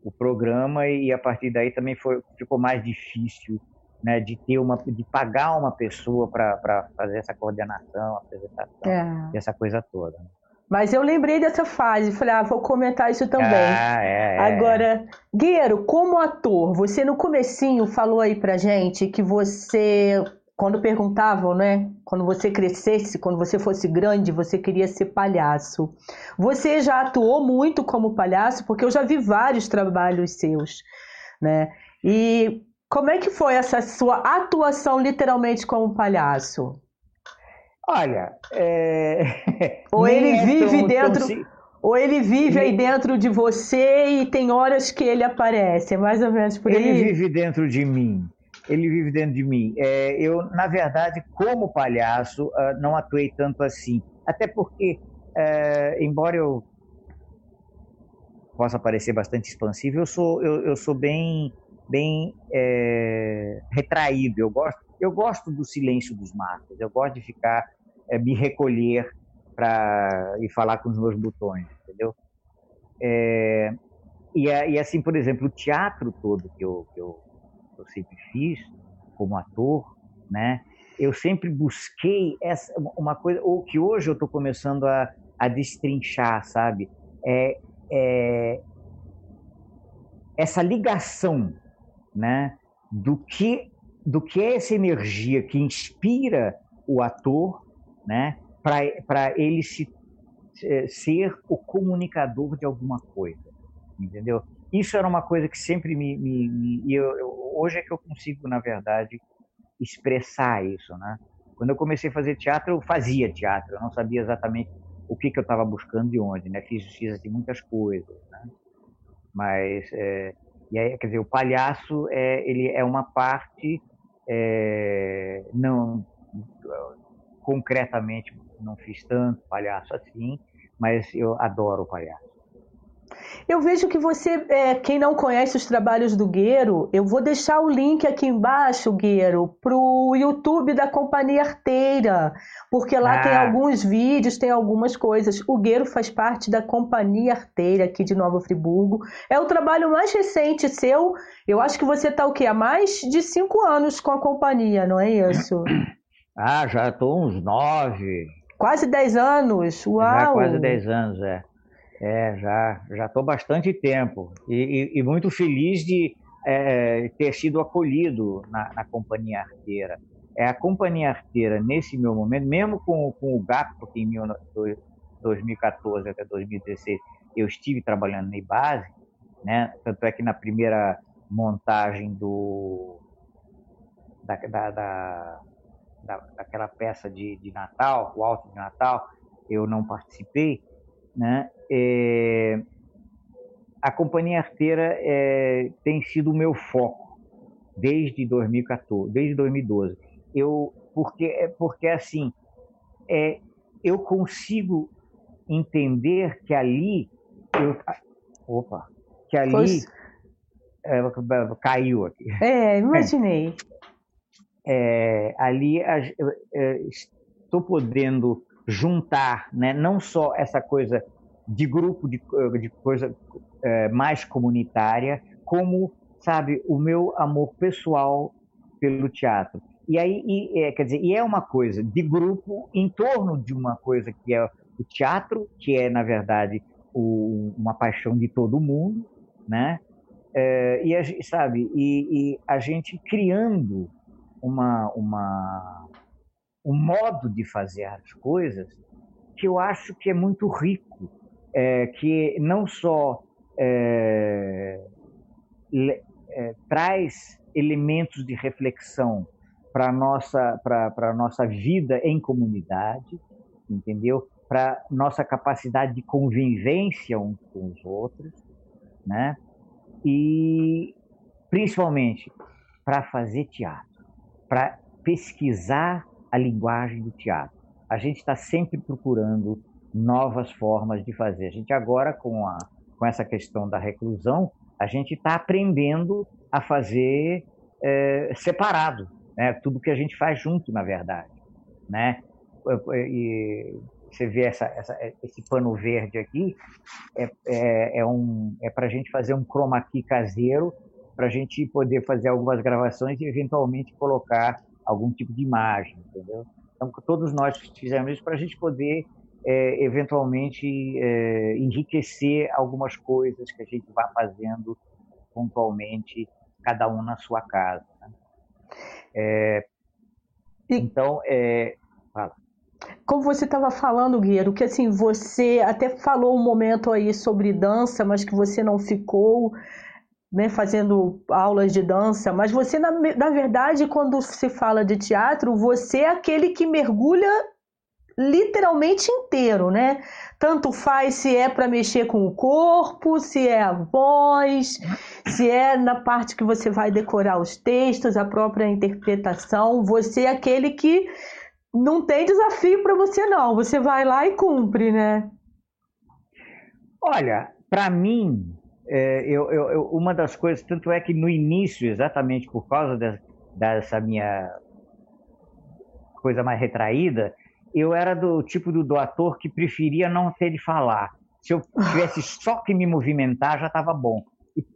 o, programa e a partir daí também foi, ficou mais difícil né, de ter uma, de pagar uma pessoa para fazer essa coordenação, apresentação, é. essa coisa toda. Mas eu lembrei dessa fase, falei, ah, vou comentar isso também. Ah, é, é. Agora, Guerreiro, como ator, você no comecinho falou aí pra gente que você, quando perguntavam, né, quando você crescesse, quando você fosse grande, você queria ser palhaço. Você já atuou muito como palhaço, porque eu já vi vários trabalhos seus, né? E como é que foi essa sua atuação literalmente como palhaço? Olha, é... <laughs> ou ele é vive tão, dentro, tão... ou ele vive aí dentro de você e tem horas que ele aparece, é mais ou menos por ele aí. Ele vive dentro de mim. Ele vive dentro de mim. É, eu, na verdade, como palhaço, uh, não atuei tanto assim. Até porque, uh, embora eu possa parecer bastante expansivo, eu sou, eu, eu sou bem, bem é, retraído. Eu gosto, eu gosto do silêncio dos matos. Eu gosto de ficar, é, me recolher para e falar com os meus botões, entendeu? É, e, e, assim, por exemplo, o teatro todo que eu, que eu, eu sempre fiz como ator, né? Eu sempre busquei essa uma coisa, ou que hoje eu estou começando a, a destrinchar, sabe? É, é, essa ligação, né? Do que do que é essa energia que inspira o ator, né? Para ele se é, ser o comunicador de alguma coisa, entendeu? Isso era uma coisa que sempre me, me, me eu, eu, hoje é que eu consigo, na verdade, expressar isso, né? Quando eu comecei a fazer teatro, eu fazia teatro, eu não sabia exatamente o que, que eu estava buscando e onde, né? Fiz, fiz assim, muitas coisas, né? Mas, é, e aí, quer dizer, o palhaço é, ele é uma parte, é, não concretamente não fiz tanto palhaço assim, mas eu adoro o palhaço. Eu vejo que você, é, quem não conhece os trabalhos do Gueiro, eu vou deixar o link aqui embaixo, Gueiro, para o YouTube da Companhia Arteira, porque lá ah. tem alguns vídeos, tem algumas coisas. O Gueiro faz parte da Companhia Arteira aqui de Nova Friburgo. É o trabalho mais recente seu. Eu acho que você está o quê? Há mais de cinco anos com a companhia, não é isso? Ah, já estou uns nove. Quase dez anos, uau! Já quase dez anos, é. É, já já estou bastante tempo e, e, e, muito feliz de é, ter sido acolhido na, na, companhia arteira. É a companhia arteira nesse meu momento, mesmo com, com o GAP, porque em 2014 até 2016 eu estive trabalhando na base, né? Tanto é que na primeira montagem do da, da, da, daquela peça de, de Natal, o Alto de Natal, eu não participei, né? É, a companhia arteira é, tem sido o meu foco desde 2014, desde 2012. Eu porque é porque assim é, eu consigo entender que ali eu, opa que ali é, caiu aqui. É, imaginei. É, ali é, estou podendo juntar, né, não só essa coisa de grupo, de, de coisa é, mais comunitária, como, sabe, o meu amor pessoal pelo teatro. E aí, e, é, quer dizer, e é uma coisa de grupo em torno de uma coisa que é o teatro, que é, na verdade, o, uma paixão de todo mundo, né? É, e, a, sabe, e, e a gente criando uma, uma um modo de fazer as coisas que eu acho que é muito rico, é, que não só é, le, é, traz elementos de reflexão para nossa para nossa vida em comunidade, entendeu? Para nossa capacidade de convivência uns com os outros, né? E principalmente para fazer teatro, para pesquisar a linguagem do teatro. A gente está sempre procurando novas formas de fazer. A gente agora, com, a, com essa questão da reclusão, a gente está aprendendo a fazer é, separado, né? tudo que a gente faz junto, na verdade. Né? E você vê essa, essa, esse pano verde aqui, é, é, é, um, é para a gente fazer um chroma key caseiro, para a gente poder fazer algumas gravações e eventualmente colocar algum tipo de imagem, entendeu? Então, todos nós fizemos isso para a gente poder, é, eventualmente, é, enriquecer algumas coisas que a gente vai fazendo pontualmente, cada um na sua casa. Né? É, então, é, fala. Como você estava falando, Guiero, que assim, você até falou um momento aí sobre dança, mas que você não ficou né, fazendo aulas de dança, mas você, na, na verdade, quando se fala de teatro, você é aquele que mergulha literalmente inteiro, né? Tanto faz se é para mexer com o corpo, se é a voz, se é na parte que você vai decorar os textos, a própria interpretação. Você é aquele que não tem desafio para você não. Você vai lá e cumpre, né? Olha, para mim, é, eu, eu, uma das coisas, tanto é que no início, exatamente por causa de, dessa minha coisa mais retraída, eu era do tipo do, do ator que preferia não ter de falar. Se eu tivesse <laughs> só que me movimentar, já estava bom.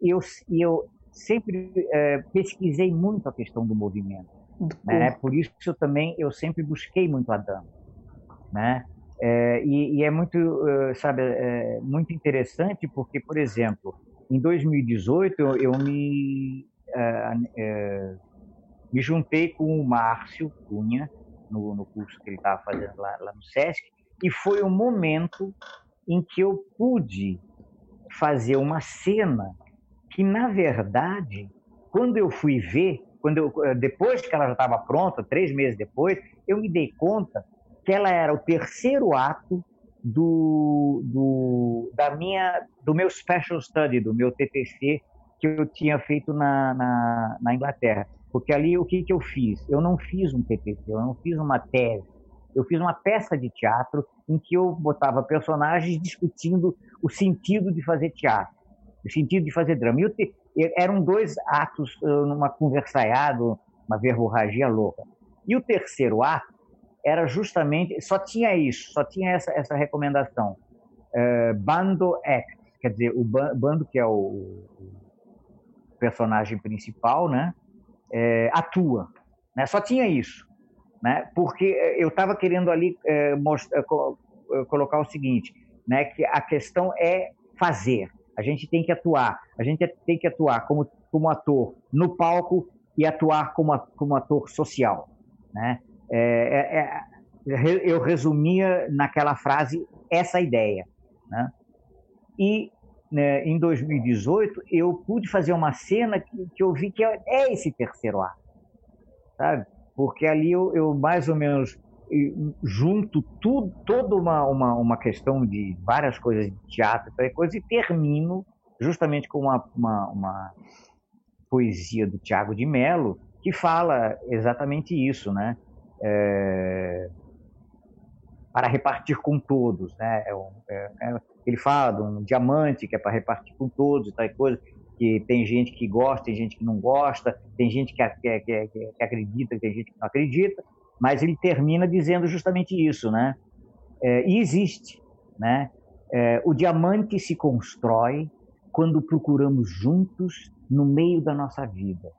E eu, eu sempre é, pesquisei muito a questão do movimento. Né? Por isso eu também eu sempre busquei muito a dança. Né? É, e, e, é muito, uh, sabe, é, muito interessante porque, por exemplo, em 2018 eu, me, uh, me juntei com o Márcio Cunha, no, no curso que ele estava fazendo lá, lá no SESC, e foi o momento em que eu pude fazer uma cena que, na verdade, quando eu fui ver, quando eu, eh, depois que ela já estava pronta, três meses depois, eu me dei conta que ela era o terceiro ato do, do, da minha, do meu special study, do meu TTC que eu tinha feito na, na, na Inglaterra. Porque ali o que, que eu fiz? Eu não fiz um TPC, eu não fiz uma tese. Eu fiz uma peça de teatro em que eu botava personagens discutindo o sentido de fazer teatro, o sentido de fazer drama. E te... eram dois atos, numa conversaiada, uma verborragia louca. E o terceiro ato era justamente, só tinha isso, só tinha essa, essa recomendação. Uh, bando act, quer dizer, o bando que é o, personagem principal, né? é, atua. Né? Só tinha isso. Né? Porque eu estava querendo ali é, mostrar, é, colocar o seguinte, né? que a questão é fazer. A gente tem que atuar. A gente tem que atuar como, como ator no palco e atuar como, como ator social. Né? É, é, é eu resumia naquela frase essa ideia. Né? E né, em 2018, eu pude fazer uma cena que, que eu vi que é, é esse terceiro ato, sabe? Porque ali eu, eu mais ou menos junto tudo, toda uma, uma, uma questão de várias coisas de teatro e coisa, e termino justamente com uma, uma, uma poesia do Tiago de Mello, que fala exatamente isso, né? É, para repartir com todos, né? É, é, é ele fala de um diamante que é para repartir com todos e tal coisa, que tem gente que gosta, tem gente que não gosta, tem gente que, que, que, que acredita, tem gente que não acredita, mas ele termina dizendo justamente isso, né? É, e existe, né? É, o diamante se constrói quando procuramos juntos no meio da nossa vida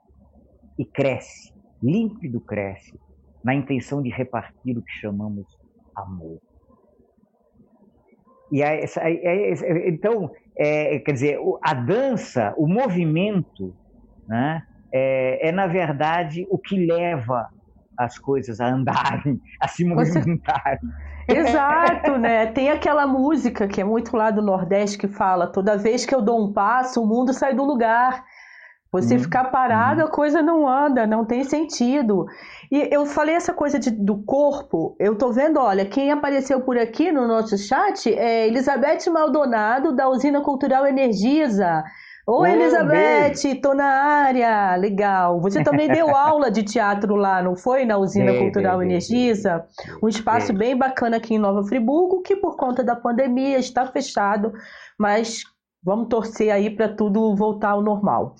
e cresce, límpido cresce, na intenção de repartir o que chamamos amor. E então, é, quer dizer, a dança, o movimento, né, é, é, na verdade o que leva as coisas a andarem, a se movimentarem. Exato, né? Tem aquela música que é muito lá do Nordeste que fala: toda vez que eu dou um passo, o mundo sai do lugar. Você hum, ficar parado, hum. a coisa não anda, não tem sentido. E eu falei essa coisa de, do corpo, eu tô vendo, olha, quem apareceu por aqui no nosso chat é Elizabeth Maldonado, da Usina Cultural Energisa. Oi, Elizabeth, beijo. tô na área. Legal. Você também deu <laughs> aula de teatro lá, não foi? Na Usina bem, Cultural bem, Energisa? Um espaço bem. bem bacana aqui em Nova Friburgo, que por conta da pandemia está fechado, mas vamos torcer aí para tudo voltar ao normal.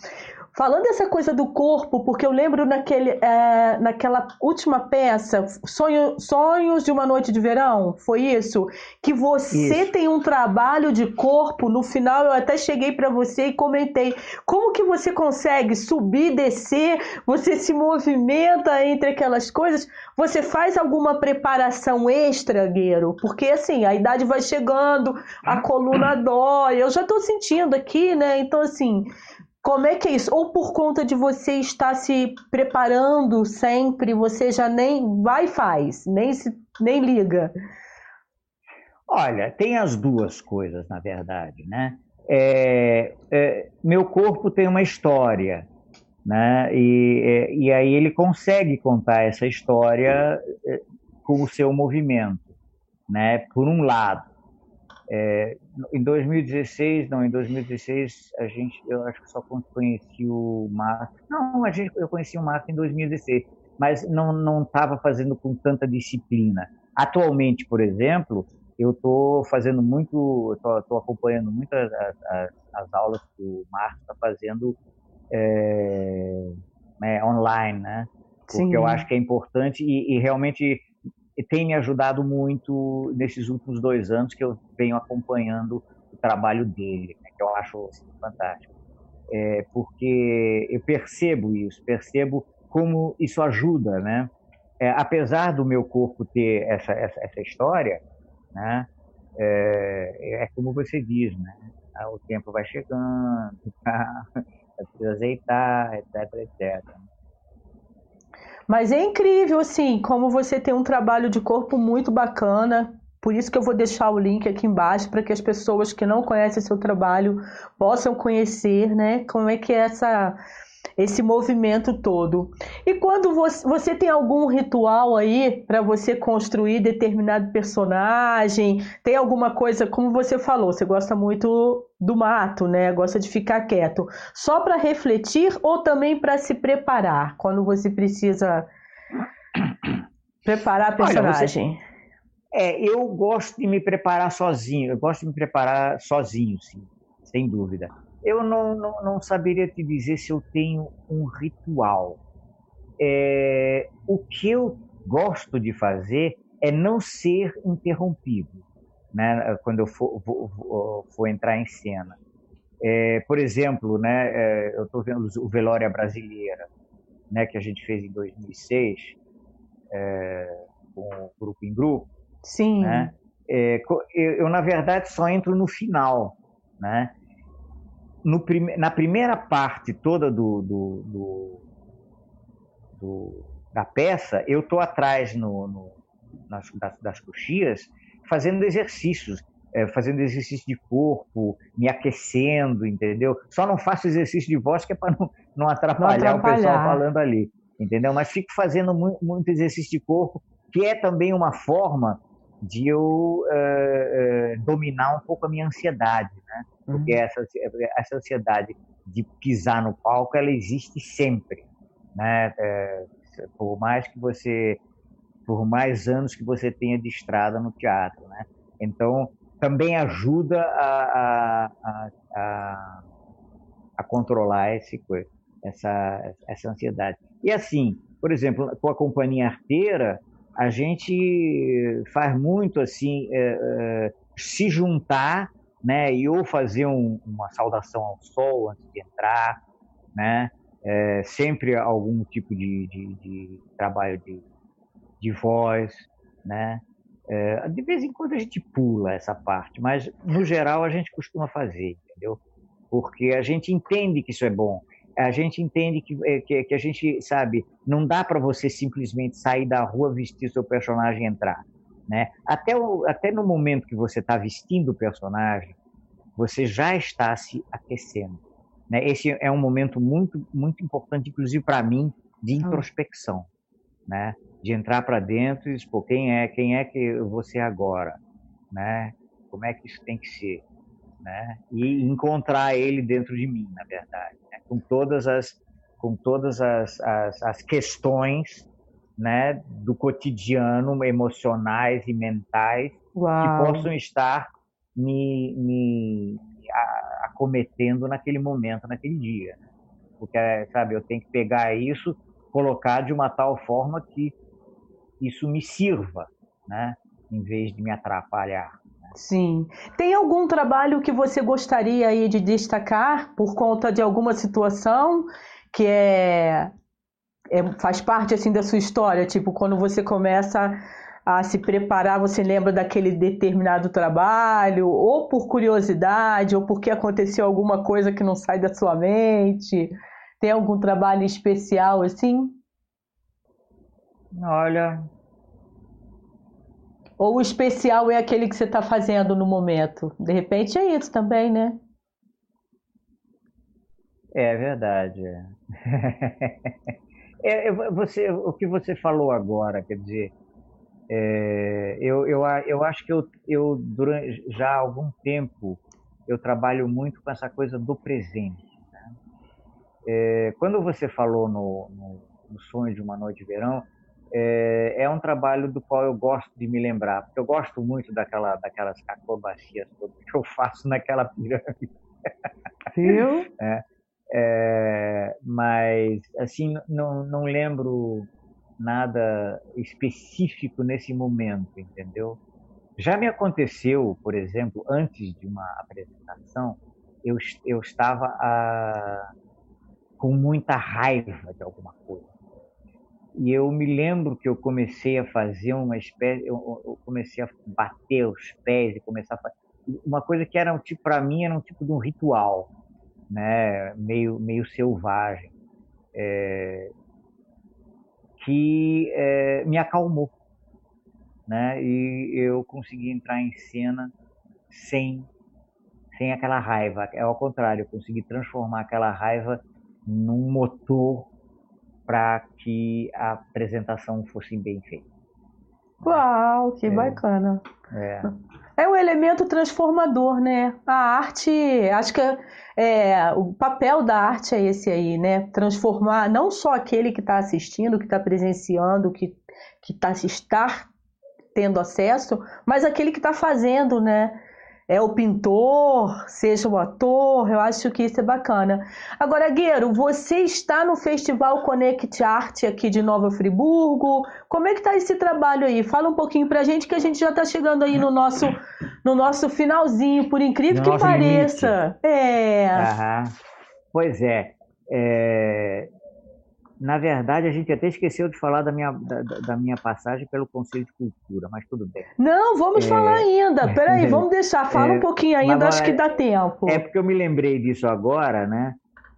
Falando dessa coisa do corpo, porque eu lembro naquele, é, naquela última peça, Sonho, Sonhos de uma Noite de Verão, foi isso? Que você isso. tem um trabalho de corpo, no final eu até cheguei para você e comentei, como que você consegue subir, descer, você se movimenta entre aquelas coisas, você faz alguma preparação extra, Gueiro? Porque assim, a idade vai chegando, a coluna dói, eu já estou sentindo aqui, né? Então assim, como é que é isso? Ou por conta de você estar se preparando sempre, você já nem vai e faz, nem, se, nem liga? Olha, tem as duas coisas, na verdade, né? É, é, meu corpo tem uma história, né? E, é, e aí ele consegue contar essa história é, com o seu movimento, né? Por um lado, é, em 2016, não, em 2016 a gente, eu acho que só conheci o Marco. Não, a gente, eu conheci o Marco em 2016, mas não não estava fazendo com tanta disciplina. Atualmente, por exemplo, eu estou fazendo muito, estou acompanhando muito as, as, as, aulas que o Marcos está fazendo é, né, online, né? Porque Sim. eu acho que é importante e, e realmente tem me ajudado muito nesses últimos dois anos que eu venho acompanhando o trabalho dele, né, que eu acho assim, fantástico. É, porque eu percebo isso, percebo como isso ajuda, né? É, apesar do meu corpo ter essa, essa, essa história, né? É, é, como você diz, né? Ah, o tempo vai chegando, <laughs> tá? precisa azeitar, etc, etc. Mas é incrível, assim, como você tem um trabalho de corpo muito bacana. Por isso que eu vou deixar o link aqui embaixo para que as pessoas que não conhecem seu trabalho possam conhecer, né? Como é que é essa esse movimento todo. E quando você, você tem algum ritual aí para você construir determinado personagem? Tem alguma coisa, como você falou, você gosta muito do mato, né? Gosta de ficar quieto. Só para refletir ou também para se preparar quando você precisa preparar a personagem? Olha, você... É, eu gosto de me preparar sozinho. Eu gosto de me preparar sozinho, sim, sem dúvida eu não, não, não, saberia te dizer se eu tenho um ritual. É, o que eu gosto de fazer é não ser interrompido, né, quando eu for, for, for entrar em cena. É, por exemplo, né, é, eu estou vendo o Velória Brasileira, né, que a gente fez em 2006, é, com o Grupo em Grupo. Sim. Né, é, eu, eu, na verdade, só entro no final, né? no prime, na primeira parte toda do, do, do, do da peça, eu estou atrás no, no nas, das, das coxias fazendo exercícios, é, fazendo exercício de corpo, me aquecendo, entendeu? Só não faço exercício de voz que é para não, não, atrapalhar, não, atrapalhar o pessoal falando ali, entendeu? Mas fico fazendo muito, muito exercício de corpo, que é também uma forma de eu uh, uh, dominar um pouco a minha ansiedade, né? Porque uhum. essa, essa ansiedade de pisar no palco, ela existe sempre, né? É, por mais que você, por mais anos que você tenha de estrada no teatro, né? Então, também ajuda a, a, a, a controlar esse, essa, essa ansiedade. E assim, por exemplo, com a companhia arteira, a gente faz muito assim é, é, se juntar né e ou fazer um, uma saudação ao sol antes de entrar né é, sempre algum tipo de, de, de trabalho de, de voz né é, de vez em quando a gente pula essa parte mas no geral a gente costuma fazer entendeu porque a gente entende que isso é bom a gente entende que, é, que, que a gente sabe, não dá para você simplesmente sair da rua, vestir seu personagem e entrar. Né? Até, o, até no momento que você está vestindo o personagem, você já está se aquecendo. Né? Esse é um momento muito, muito importante, inclusive para mim, de hum. introspecção. Né? De entrar para dentro e expor quem é, quem é que você agora, né? Como é que isso tem que ser, né? E encontrar ele dentro de mim, na verdade com todas as, com todas as, as, as questões né, do cotidiano, emocionais e mentais, Uau. que possam estar me, me acometendo naquele momento, naquele dia. Porque, sabe, eu tenho que pegar isso, colocar de uma tal forma que isso me sirva, né, em vez de me atrapalhar. Sim. Tem algum trabalho que você gostaria aí de destacar por conta de alguma situação que é, é, faz parte assim da sua história? Tipo, quando você começa a se preparar, você lembra daquele determinado trabalho, ou por curiosidade, ou porque aconteceu alguma coisa que não sai da sua mente? Tem algum trabalho especial assim? Olha, ou o especial é aquele que você está fazendo no momento? De repente é isso também, né? É verdade. É, <laughs> você, o que você falou agora, quer dizer, é, eu, eu, eu acho que eu, eu durante, já há algum tempo eu trabalho muito com essa coisa do presente. Né? É, quando você falou no, no, no, Sonho de uma Noite de Verão, é, é, um trabalho do qual eu gosto de me lembrar, porque eu gosto muito daquela, daquelas acrobacias todas que eu faço naquela <laughs> pirâmide. Viu? É, é, mas, assim, não, não lembro nada específico nesse momento, entendeu? Já me aconteceu, por exemplo, antes de uma apresentação, eu, eu estava a, ah, com muita raiva de alguma coisa. E eu me lembro que eu comecei a fazer uma espécie, eu, eu comecei a bater os pés e começar a fazer uma coisa que era um tipo para mim era um tipo de um ritual, né, meio meio selvagem, é, que é, me acalmou, né, e eu consegui entrar em cena sem sem aquela raiva, é ao contrário, eu consegui transformar aquela raiva num motor para que a apresentação fosse bem feita. Uau, que é, bacana. É. é um elemento transformador, né? A arte, acho que é, o papel da arte é esse aí, né? Transformar não só aquele que está assistindo, que está presenciando, que, que tá, está tendo acesso, mas aquele que está fazendo, né? É o pintor, seja o ator, eu acho que isso é bacana. Agora, Gueiro, você está no Festival Connect Art aqui de Nova Friburgo. Como é que está esse trabalho aí? Fala um pouquinho para a gente que a gente já está chegando aí no nosso, no nosso finalzinho, por incrível no que pareça. Limite. É. Aham. Pois é. é. Na verdade, a gente até esqueceu de falar da minha, da, da, minha passagem pelo Conselho de Cultura, mas tudo bem. Não, vamos é... falar ainda. Peraí, vamos deixar. Fala é... um pouquinho ainda, agora, acho que dá tempo. É porque eu me lembrei disso agora, né?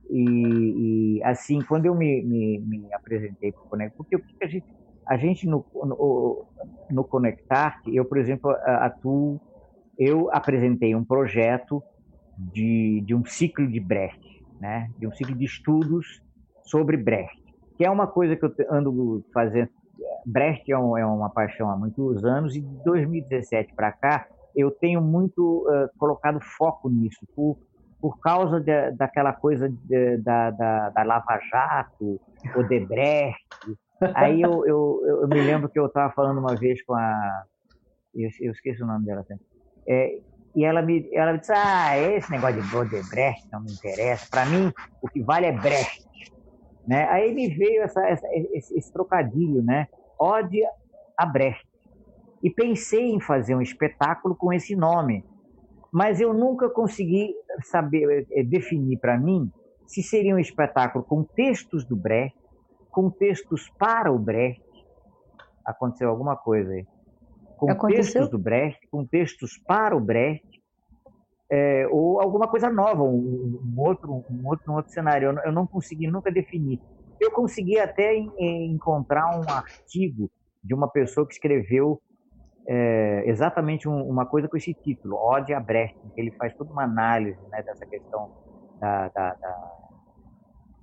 E, e assim, quando eu me, me, me apresentei para o Conect, porque o que a gente, a gente no, no, no Conectar, eu, por exemplo, atuo, eu apresentei um projeto de, de um ciclo de Brecht, né? De um ciclo de estudos sobre Brecht que é uma coisa que eu ando fazendo. Brecht é, um, é uma paixão há muitos anos e de 2017 para cá eu tenho muito uh, colocado foco nisso, por, por causa de, daquela coisa de, da, da, da, Lava Jato, o Debrecht. Aí eu, eu, eu, me lembro que eu estava falando uma vez com a. Eu, eu esqueci o nome dela sempre. É, e ela me, ela me disse: Ah, esse negócio de Odebrecht não me interessa. Para mim, o que vale é Brecht. Né? Aí me veio essa, essa, esse, esse, trocadilho, né? Ode a Brecht. E pensei em fazer um espetáculo com esse nome, mas eu nunca consegui saber eh, definir para mim se seria um espetáculo com textos do Brecht, com textos para o Brecht. Aconteceu alguma coisa aí. Com Aconteceu? textos do Brecht, com textos para o Brecht, é, ou alguma coisa nova, um, um, outro, um, outro, um outro cenário. Eu eu não consegui nunca definir. Eu consegui até em, em encontrar um artigo de uma pessoa que escreveu é, exatamente um, uma coisa com esse título, Ode a Brecht, que ele faz toda uma análise né, dessa questão da, da, da,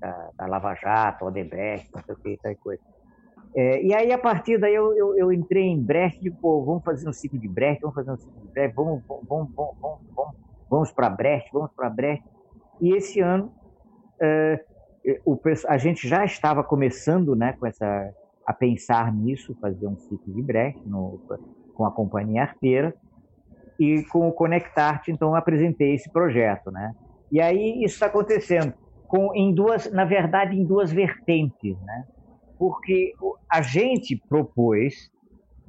da, da Lava Jato, Odebrecht, não sei o que, tal coisa. É, e aí, a partir daí, eu, eu, eu entrei em Brecht, pô, vamos fazer um ciclo de Brecht, vamos fazer um ciclo de Brecht, vamos, vamos, vamos, vamos, vamos vamos para Brecht, vamos para Brecht. E esse ano é, o, a gente já estava começando né, com essa, a pensar nisso, fazer um ciclo de Brecht no, com a companhia arteira e com o Conectarte, então apresentei esse projeto, né? E aí isso está acontecendo com em duas, na verdade, em duas vertentes, né? Porque a gente propôs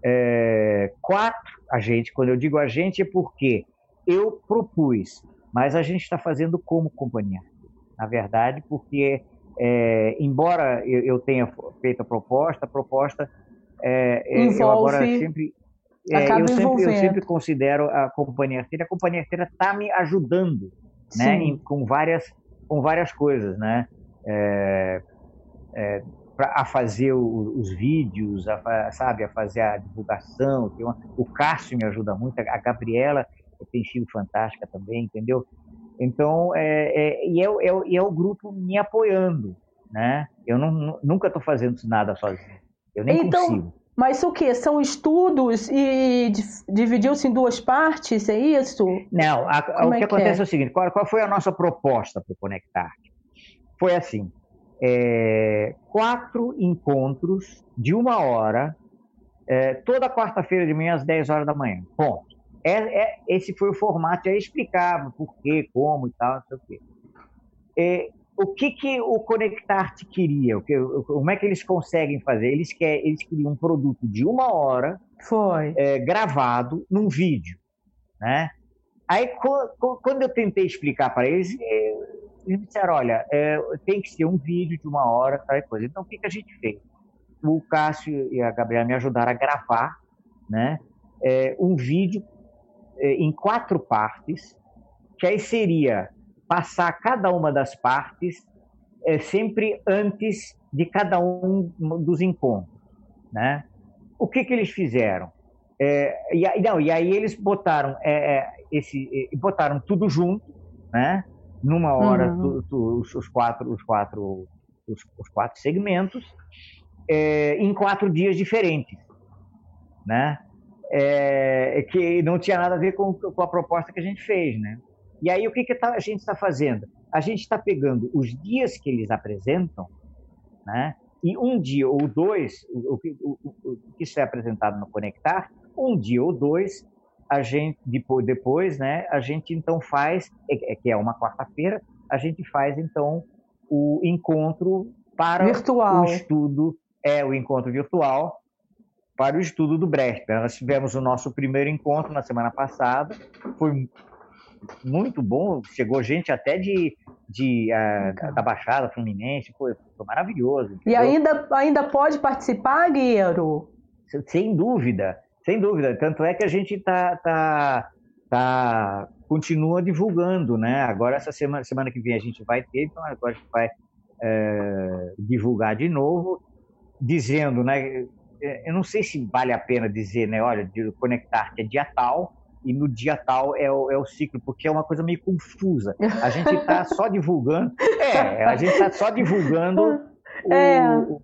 é, quatro, a gente, quando eu digo a gente é porque eu propus, mas a gente está fazendo como companhia. Na verdade, porque, é, embora eu, eu, tenha feito a proposta, a proposta é, Envolve, eu agora sempre. É, eu, sempre eu sempre considero a companhia arteira, a companhia arteira está me ajudando né, em, com, várias, com várias coisas, né? É, é, pra, a fazer o, os vídeos, a, sabe, a fazer a divulgação. Uma, o Cássio me ajuda muito, a Gabriela tem sido fantástica também, entendeu? Então, é, é, e, é, é, e é o grupo me apoiando, né? Eu não, nunca estou fazendo nada sozinho. Eu nem então, consigo. Mas o que? São estudos e dividiu-se em duas partes, é isso? Não, a, o que, é que acontece é? é? o seguinte, qual, qual, foi a nossa proposta para o Conectar? Foi assim, é, quatro encontros de uma hora, é, toda quarta-feira de manhã às 10 horas da manhã. Ponto. É, é, esse foi o formato, aí explicava por quê, como e tal, não sei o quê. É, o que, que o Conectarte queria? O que, como é que eles conseguem fazer? Eles, quer, eles queriam um produto de uma hora foi. É, gravado num vídeo. Né? Aí, quando eu tentei explicar para eles, é, eles disseram: olha, é, tem que ser um vídeo de uma hora, tal coisa. Então, o que, que a gente fez? O Cássio e a Gabriela me ajudaram a gravar né, é, um vídeo é, em quatro partes, que aí seria passar cada uma das partes é, sempre antes de cada um dos encontros. Né? O que, que eles fizeram? É, e, não, e aí eles botaram, é, é esse, botaram tudo junto, né? numa hora uhum. tu, tu, os, os, quatro, os, quatro, os, os quatro segmentos, é, em quatro dias diferentes. Né? É, que não tinha nada a ver com, com a proposta que a gente fez. Né? E aí, o que, que tá, a gente está fazendo? A gente está pegando os dias que eles apresentam, né? e um dia ou dois, o, que, o, o, que isso é apresentado no Conectar, um dia ou dois, a gente depois, depois né, a gente então faz, é, é, que é uma quarta-feira, a gente faz então o encontro para virtual. o estudo, é o encontro virtual para o estudo do Brecht. Nós tivemos o nosso primeiro encontro na semana passada, foi muito bom, chegou gente até de, de uh, da Baixada Fluminense, foi, foi maravilhoso. Entendeu? E ainda, ainda pode participar, Guerreiro? Sem dúvida, sem dúvida. Tanto é que a gente tá, tá, tá, continua divulgando, né? Agora, essa semana, semana que vem a gente vai ter, então agora a gente vai é, divulgar de novo, dizendo, né? Eu não sei se vale a pena dizer, né? Olha, conectar-te é dia tal, e no dia tal é o, é o ciclo, porque é uma coisa meio confusa. A gente está <laughs> só divulgando, é, a gente está só divulgando <laughs> o, é. o,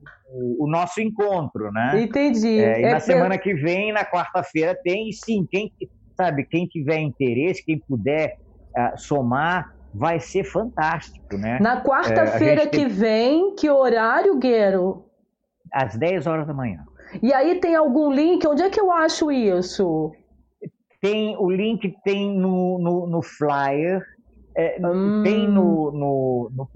o, nosso encontro, né? Entendi. É, e é na semana que vem, na quarta-feira, tem, e sim, quem sabe, quem tiver interesse, quem puder uh, somar, vai ser fantástico, né? Na quarta-feira que tem... vem, que horário, Guero? Às 10 horas da manhã. E aí tem algum link? Onde é que eu acho isso? Tem o link tem no, no, no flyer, é, hum. tem no, no, no,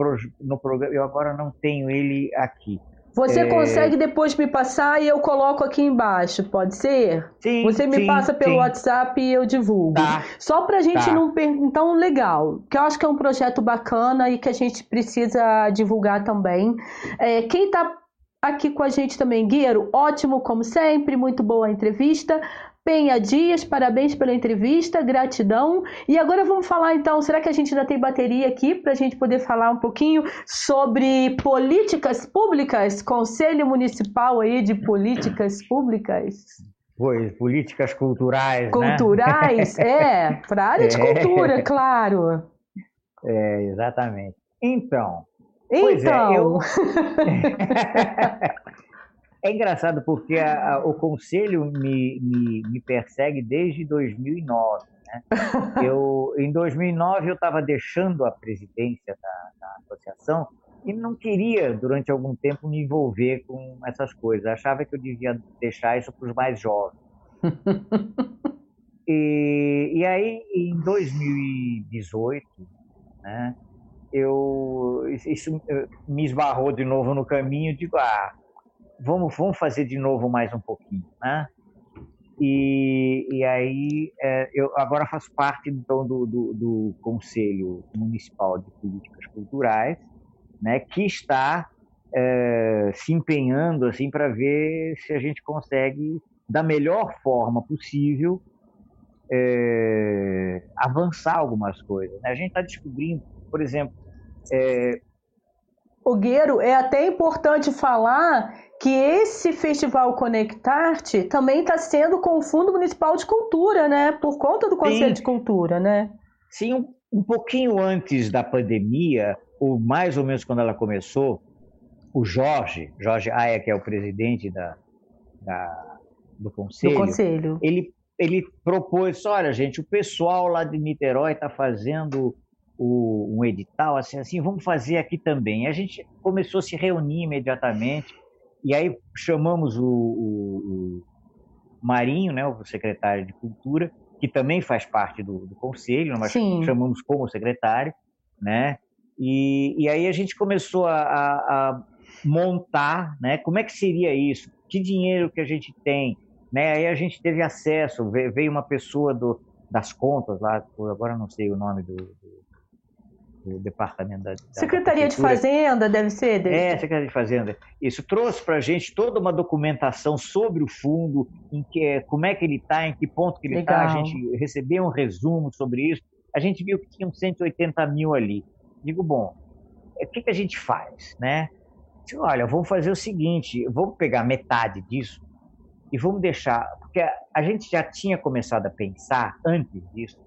no, programa. Eu agora não tenho ele aqui. Você é... consegue depois me passar e eu coloco aqui embaixo, pode ser? Sim. Você me sim, passa pelo sim. WhatsApp e eu divulgo. Tá. Só pra gente tá. não perder. Então, legal. Que eu acho que é um projeto bacana e que a gente precisa divulgar também. É, quem tá aqui com a gente também, Gueiro, ótimo como sempre, muito boa a entrevista. Penha Dias, parabéns pela entrevista, gratidão. E agora vamos falar então, será que a gente ainda tem bateria aqui para a gente poder falar um pouquinho sobre políticas públicas, Conselho Municipal aí de Políticas Públicas? Pois, políticas culturais. Né? Culturais, né? <laughs> é, para a área de é. cultura, claro. É, exatamente. Então, então. Pois é, eu... <laughs> É engraçado porque a, a, o conselho me, me, me, persegue desde 2009. Né? Eu, em 2009 eu estava deixando a presidência da, da, associação e não queria, durante algum tempo, me envolver com essas coisas. Achava que eu devia deixar isso para os mais jovens. <laughs> e, e aí, em 2018, né, eu, isso me esbarrou de novo no caminho. Digo, ah, vamos, vamos fazer de novo mais um pouquinho, né? E, e aí, é, eu agora faço parte então do, do, do, Conselho Municipal de Políticas Culturais, né, que está é, se empenhando assim para ver se a gente consegue, da melhor forma possível, é, avançar algumas coisas. Né? A gente está descobrindo, por exemplo, é... Gueiro, é até importante falar que esse Festival Conectarte também está sendo com o Fundo Municipal de Cultura, né? Por conta do Conselho Sim. de Cultura, né? Sim, um, um pouquinho antes da pandemia, ou mais ou menos quando ela começou, o Jorge, Jorge Aia, que é o presidente da, da do, conselho, do conselho, ele, ele propôs, olha gente, o pessoal lá de Niterói está fazendo o, um edital, assim, assim, vamos fazer aqui também. A gente começou a se reunir imediatamente, e aí chamamos o, o, o Marinho, né, o secretário de Cultura, que também faz parte do, do conselho, mas Sim. chamamos como secretário, né? E, e aí a gente começou a, a, a, montar, né? Como é que seria isso? Que dinheiro que a gente tem? Né? Aí a gente teve acesso, veio uma pessoa do, das contas lá, agora não sei o nome do, do do departamento da, Secretaria da de Fazenda, deve ser? Deve é, Secretaria de Fazenda. Isso trouxe para a gente toda uma documentação sobre o fundo, em que, como é que ele está, em que ponto que ele está. A gente recebeu um resumo sobre isso. A gente viu que tinham 180 mil ali. Digo, bom, o que, que a gente faz, né? Digo, olha, vamos fazer o seguinte, vamos pegar metade disso e vamos deixar, porque a gente já tinha começado a pensar antes disso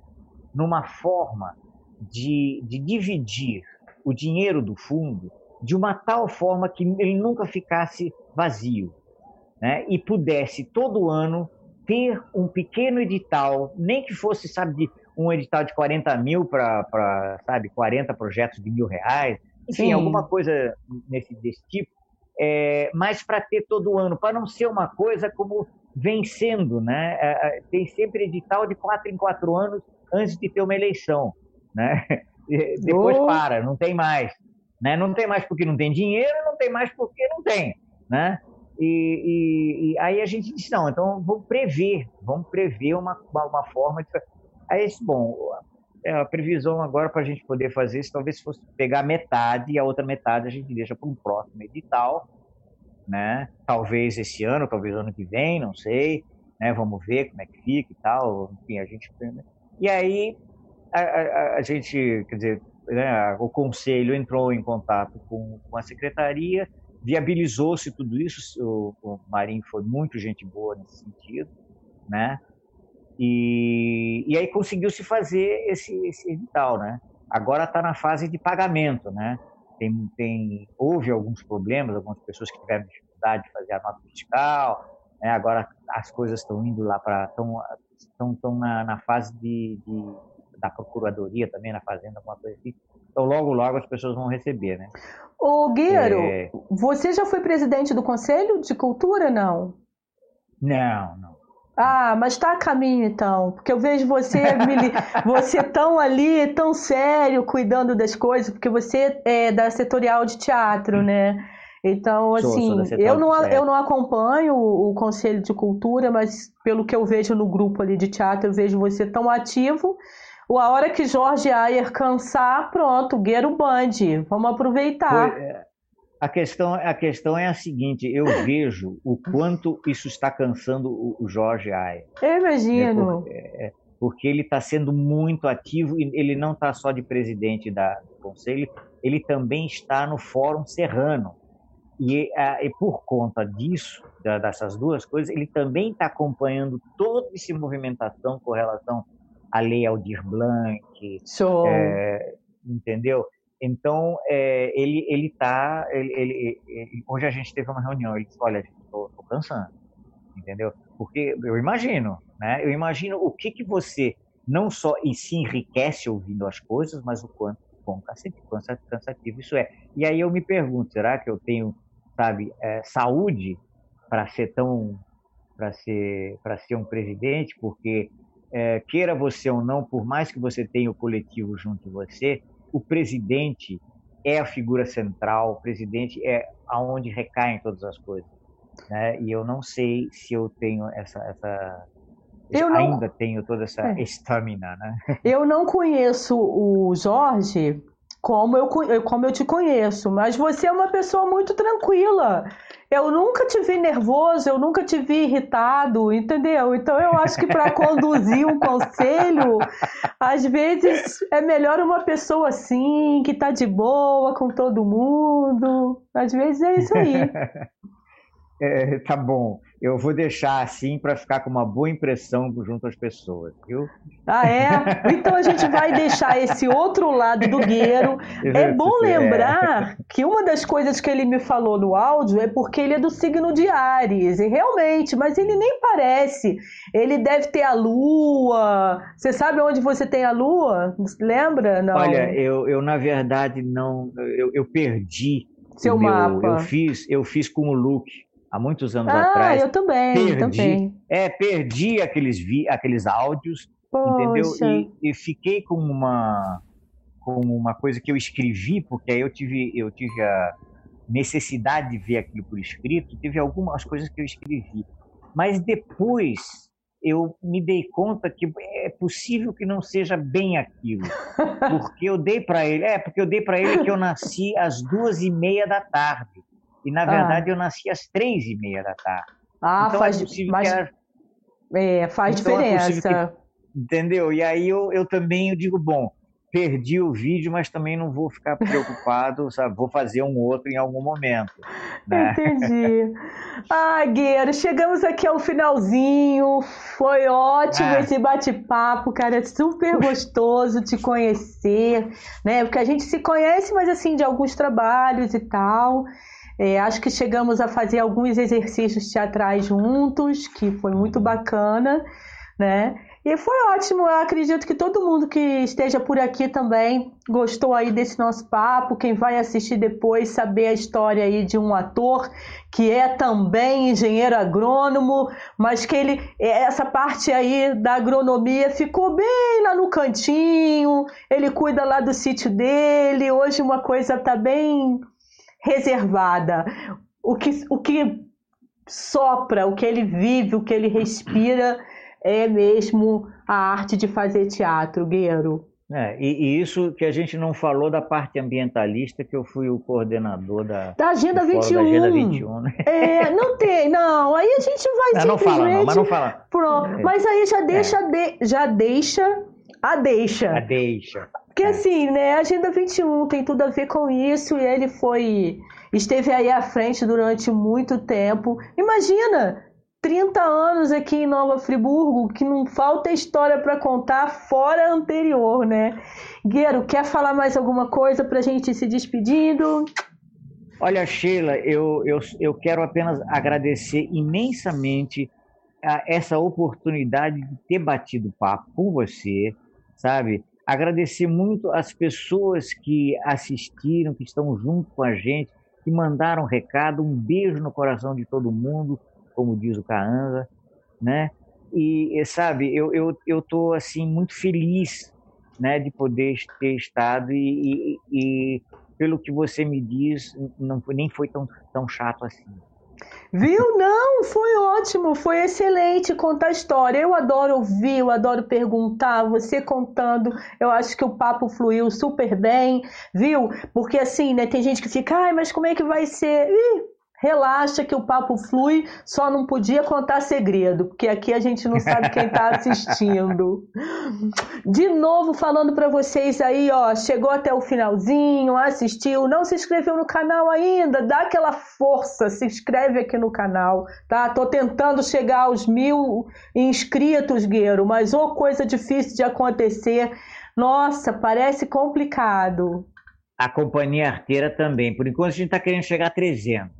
numa forma de, de dividir o dinheiro do fundo de uma tal forma que ele nunca ficasse vazio né? e pudesse todo ano ter um pequeno edital, nem que fosse, sabe, um edital de 40 mil para, sabe, 40 projetos de mil reais, enfim, Sim. alguma coisa nesse, desse tipo, é, mas para ter todo ano, para não ser uma coisa como vencendo, né? É, é, tem sempre edital de quatro em quatro anos antes de ter uma eleição né? E depois oh. para, não tem mais, né? Não tem mais porque não tem dinheiro, não tem mais porque não tem, né? E, e, e aí a gente disse não, então vamos prever, vamos prever uma, uma, uma forma de aí esse bom é, a previsão agora para a gente poder fazer isso talvez fosse pegar metade e a outra metade a gente deixa para um próximo edital, né? Talvez esse ano, talvez ano que vem, não sei, né? Vamos ver como é que fica e tal, enfim a gente e aí a, a, a gente, quer dizer, né, o conselho entrou em contato com, com a secretaria, viabilizou-se tudo isso, o, o Marinho foi muito gente boa nesse sentido, né? E, e aí conseguiu-se fazer esse, esse edital, né? Agora está na fase de pagamento, né? Tem, tem, houve alguns problemas, algumas pessoas que tiveram dificuldade de fazer a nota fiscal, né? agora as coisas estão indo lá para, estão, estão, na, na fase de, de da procuradoria também na fazenda, alguma coisa assim. Então, logo, logo as pessoas vão receber, né? Ô, Gueiro, é... você já foi presidente do Conselho de Cultura, não? Não, não. Ah, mas está a caminho então, porque eu vejo você, <laughs> você tão ali, tão sério, cuidando das coisas, porque você é da setorial de teatro, né? Então, assim, sou, sou eu, não, eu não acompanho o, o, Conselho de Cultura, mas pelo que eu vejo no grupo ali de teatro, eu vejo você tão ativo a hora que Jorge Ayer cansar, pronto, Gueiro Band. Vamos aproveitar. É, a questão, a questão é a seguinte: eu vejo o quanto isso está cansando o, Jorge Ayer. Eu imagino. É, é, porque ele está sendo muito ativo e ele não está só de presidente da, do conselho, ele também está no Fórum Serrano. E, e por conta disso, dessas duas coisas, ele também está acompanhando toda essa movimentação com relação a Lei Aldir Blanc, é, entendeu? Então, é, ele ele está, ele, ele, ele, hoje a gente teve uma reunião, ele disse, olha, estou cansando, entendeu? Porque eu imagino, né? Eu imagino o que que você não só e se enriquece ouvindo as coisas, mas o quanto quão cansativo isso é. E aí eu me pergunto, será que eu tenho, sabe, é, saúde para ser tão, para ser, para ser um presidente? Porque é, queira você ou não, por mais que você tenha o coletivo junto de você, o presidente é a figura central, o presidente é aonde recaem todas as coisas. Né? E eu não sei se eu tenho essa, essa eu não... ainda tenho toda essa é. estamina, né? Eu não conheço o Jorge como eu, como eu te conheço, mas você é uma pessoa muito tranquila. Eu nunca te vi nervoso, eu nunca te vi irritado, entendeu? Então eu acho que para conduzir um conselho, às vezes é melhor uma pessoa assim, que tá de boa com todo mundo. Às vezes é isso aí. <laughs> É, tá bom. eu vou deixar assim para ficar com uma boa impressão junto às pessoas, viu? Ah, é? Então a gente vai deixar esse outro lado do Gueiro. <laughs> É bom lembrar que uma das coisas que ele me falou no áudio é porque ele é do signo de Ares, e realmente, mas ele nem parece. Ele deve ter a lua. Você sabe onde você tem a lua? Lembra? Não. Olha, eu, eu na verdade não. Eu, eu perdi. Seu meu, mapa. Eu fiz, eu fiz com o Luke há muitos anos ah, atrás. eu também, perdi, também. É, perdi aqueles, vi, aqueles áudios, Poxa. entendeu? E, e, fiquei com uma, com uma coisa que eu escrevi, porque aí eu tive, eu tive a necessidade de ver aquilo por escrito, teve algumas coisas que eu escrevi. Mas depois eu me dei conta que é possível que não seja bem aquilo, <laughs> porque eu dei para ele, é porque eu dei para ele que eu nasci às duas e meia da tarde e na verdade ah. eu nasci às três e meia da tarde. Ah, então, faz, é mas, era... é, faz então, diferença. É que, entendeu? E aí eu, eu também eu digo, bom, perdi o vídeo, mas também não vou ficar preocupado, <laughs> sabe? Vou fazer um outro em algum momento. Né? Entendi. <laughs> Ah, Gueiro, chegamos aqui ao finalzinho. Foi ótimo ah. esse bate-papo, cara. É super gostoso te conhecer, né? Porque a gente se conhece, mas assim, de alguns trabalhos e tal. É, acho que chegamos a fazer alguns exercícios teatrais juntos, que foi muito bacana, né? E foi ótimo, eu acredito que todo mundo que esteja por aqui também gostou aí desse nosso papo. Quem vai assistir depois saber a história aí de um ator que é também engenheiro agrônomo, mas que ele essa parte aí da agronomia ficou bem lá no cantinho. Ele cuida lá do sítio dele. Hoje uma coisa tá bem reservada. O que, o que sopra, o que ele vive, o que ele respira é mesmo a arte de fazer teatro, Gueiro. É, e, e, isso que a gente não falou da parte ambientalista, que eu fui o coordenador da, da Agenda 21. Da Agenda 21 né? É, não tem, não. Aí a gente vai não, simplesmente. Não fala, não, mas não fala. Pronto. É. Mas aí já deixa, é. de, já deixa a deixa. A deixa. Porque é. assim, né, a Agenda 21 tem tudo a ver com isso e ele foi esteve aí à frente durante muito tempo. Imagina, 30 anos aqui em Nova Friburgo, que não falta história para contar fora a anterior, né? Gueiro, quer falar mais alguma coisa para a gente ir se despedindo? Olha, Sheila, eu, eu, eu quero apenas agradecer imensamente a essa oportunidade de ter batido papo com você, sabe? Agradecer muito as pessoas que assistiram, que estão junto com a gente, que mandaram recado, um beijo no coração de todo mundo como diz o Caanza, né? E, sabe, eu, eu, eu tô, assim, muito feliz, né, de poder ter estado e, e, e pelo que você me diz, não nem foi tão, tão chato assim. Viu? Não, foi ótimo, foi excelente contar a história. Eu adoro ouvir, eu adoro perguntar, você contando. Eu acho que o papo fluiu super bem, viu? Porque assim, né, tem gente que fica, ai, mas como é que vai ser? Ih, relaxa que o papo flui, só não podia contar segredo, porque aqui a gente não sabe quem está assistindo. <laughs> De novo falando para vocês aí, ó, chegou até o finalzinho, assistiu, não se inscreveu no canal ainda, dá aquela força, se inscreve aqui no canal, tá? Tô tentando chegar aos mil inscritos, Gueiro, mas ô coisa difícil de acontecer. Nossa, parece complicado. A companhia arteira também. Por enquanto a gente está querendo chegar a 300.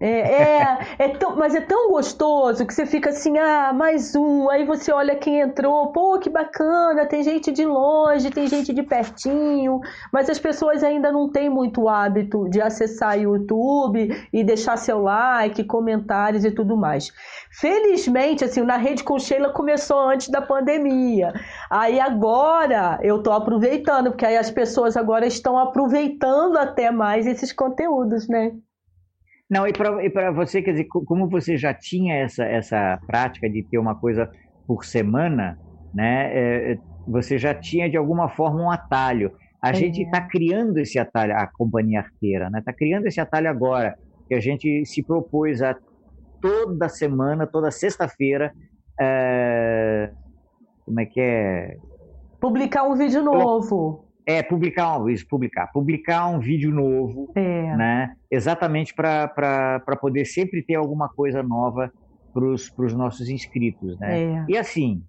É, é, é tão, mas é tão gostoso que você fica assim, ah, mais um. Aí você olha quem entrou, pô, que bacana. Tem gente de longe, tem gente de pertinho, mas as pessoas ainda não têm muito hábito de acessar YouTube e deixar seu like, comentários e tudo mais. Felizmente, assim, na rede com Sheila começou antes da pandemia. Aí agora eu tô aproveitando, porque aí as pessoas agora estão aproveitando até mais esses conteúdos, né? Não, e para você, quer dizer, como você já tinha essa, essa prática de ter uma coisa por semana, né? É, você já tinha de alguma forma um atalho. A é. gente está criando esse atalho, a companhia arteira, né? Está criando esse atalho agora, que a gente se propôs a toda semana, toda sexta-feira, é... como é que é? Publicar um vídeo novo. É, publicar, isso, publicar. Publicar um vídeo novo, é. né? Exatamente para poder sempre ter alguma coisa nova para os nossos inscritos, né? É. E assim,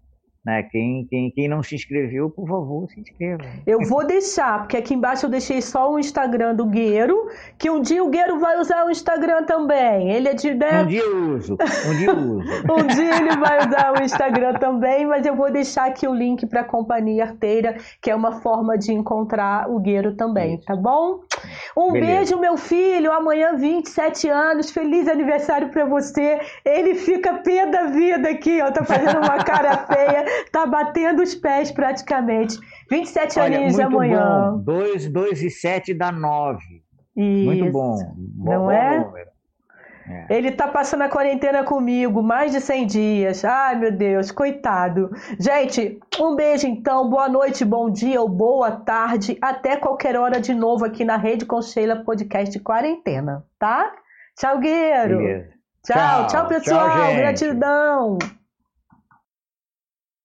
né? Quem, quem, quem não se inscreveu, por favor, se inscreva. Eu vou deixar, porque aqui embaixo eu deixei só o Instagram do Gueiro, que um dia o Gueiro vai usar o Instagram também. Ele é de. Né? Um dia eu uso, um dia eu uso. <laughs> um dia ele vai usar o Instagram também, mas eu vou deixar aqui o link para a Companhia Arteira, que é uma forma de encontrar o Gueiro também, Isso. tá bom? Um Beleza. beijo, meu filho. Amanhã, 27 anos. Feliz aniversário para você. Ele fica pé da vida aqui, ó. Tá fazendo uma cara <laughs> feia. Tá batendo os pés praticamente. 27 Olha, aninhos de amanhã. 2, 2 e 7 dá 9. Isso. Muito bom. bom Não bom é? Número. É. Ele tá passando a quarentena comigo, mais de 100 dias. Ai, meu Deus, coitado. Gente, um beijo então, boa noite, bom dia ou boa tarde. Até qualquer hora de novo aqui na Rede Concheila Podcast Quarentena, tá? Tchau, Guerreiro. Tchau, tchau, tchau, pessoal. Tchau, Gratidão.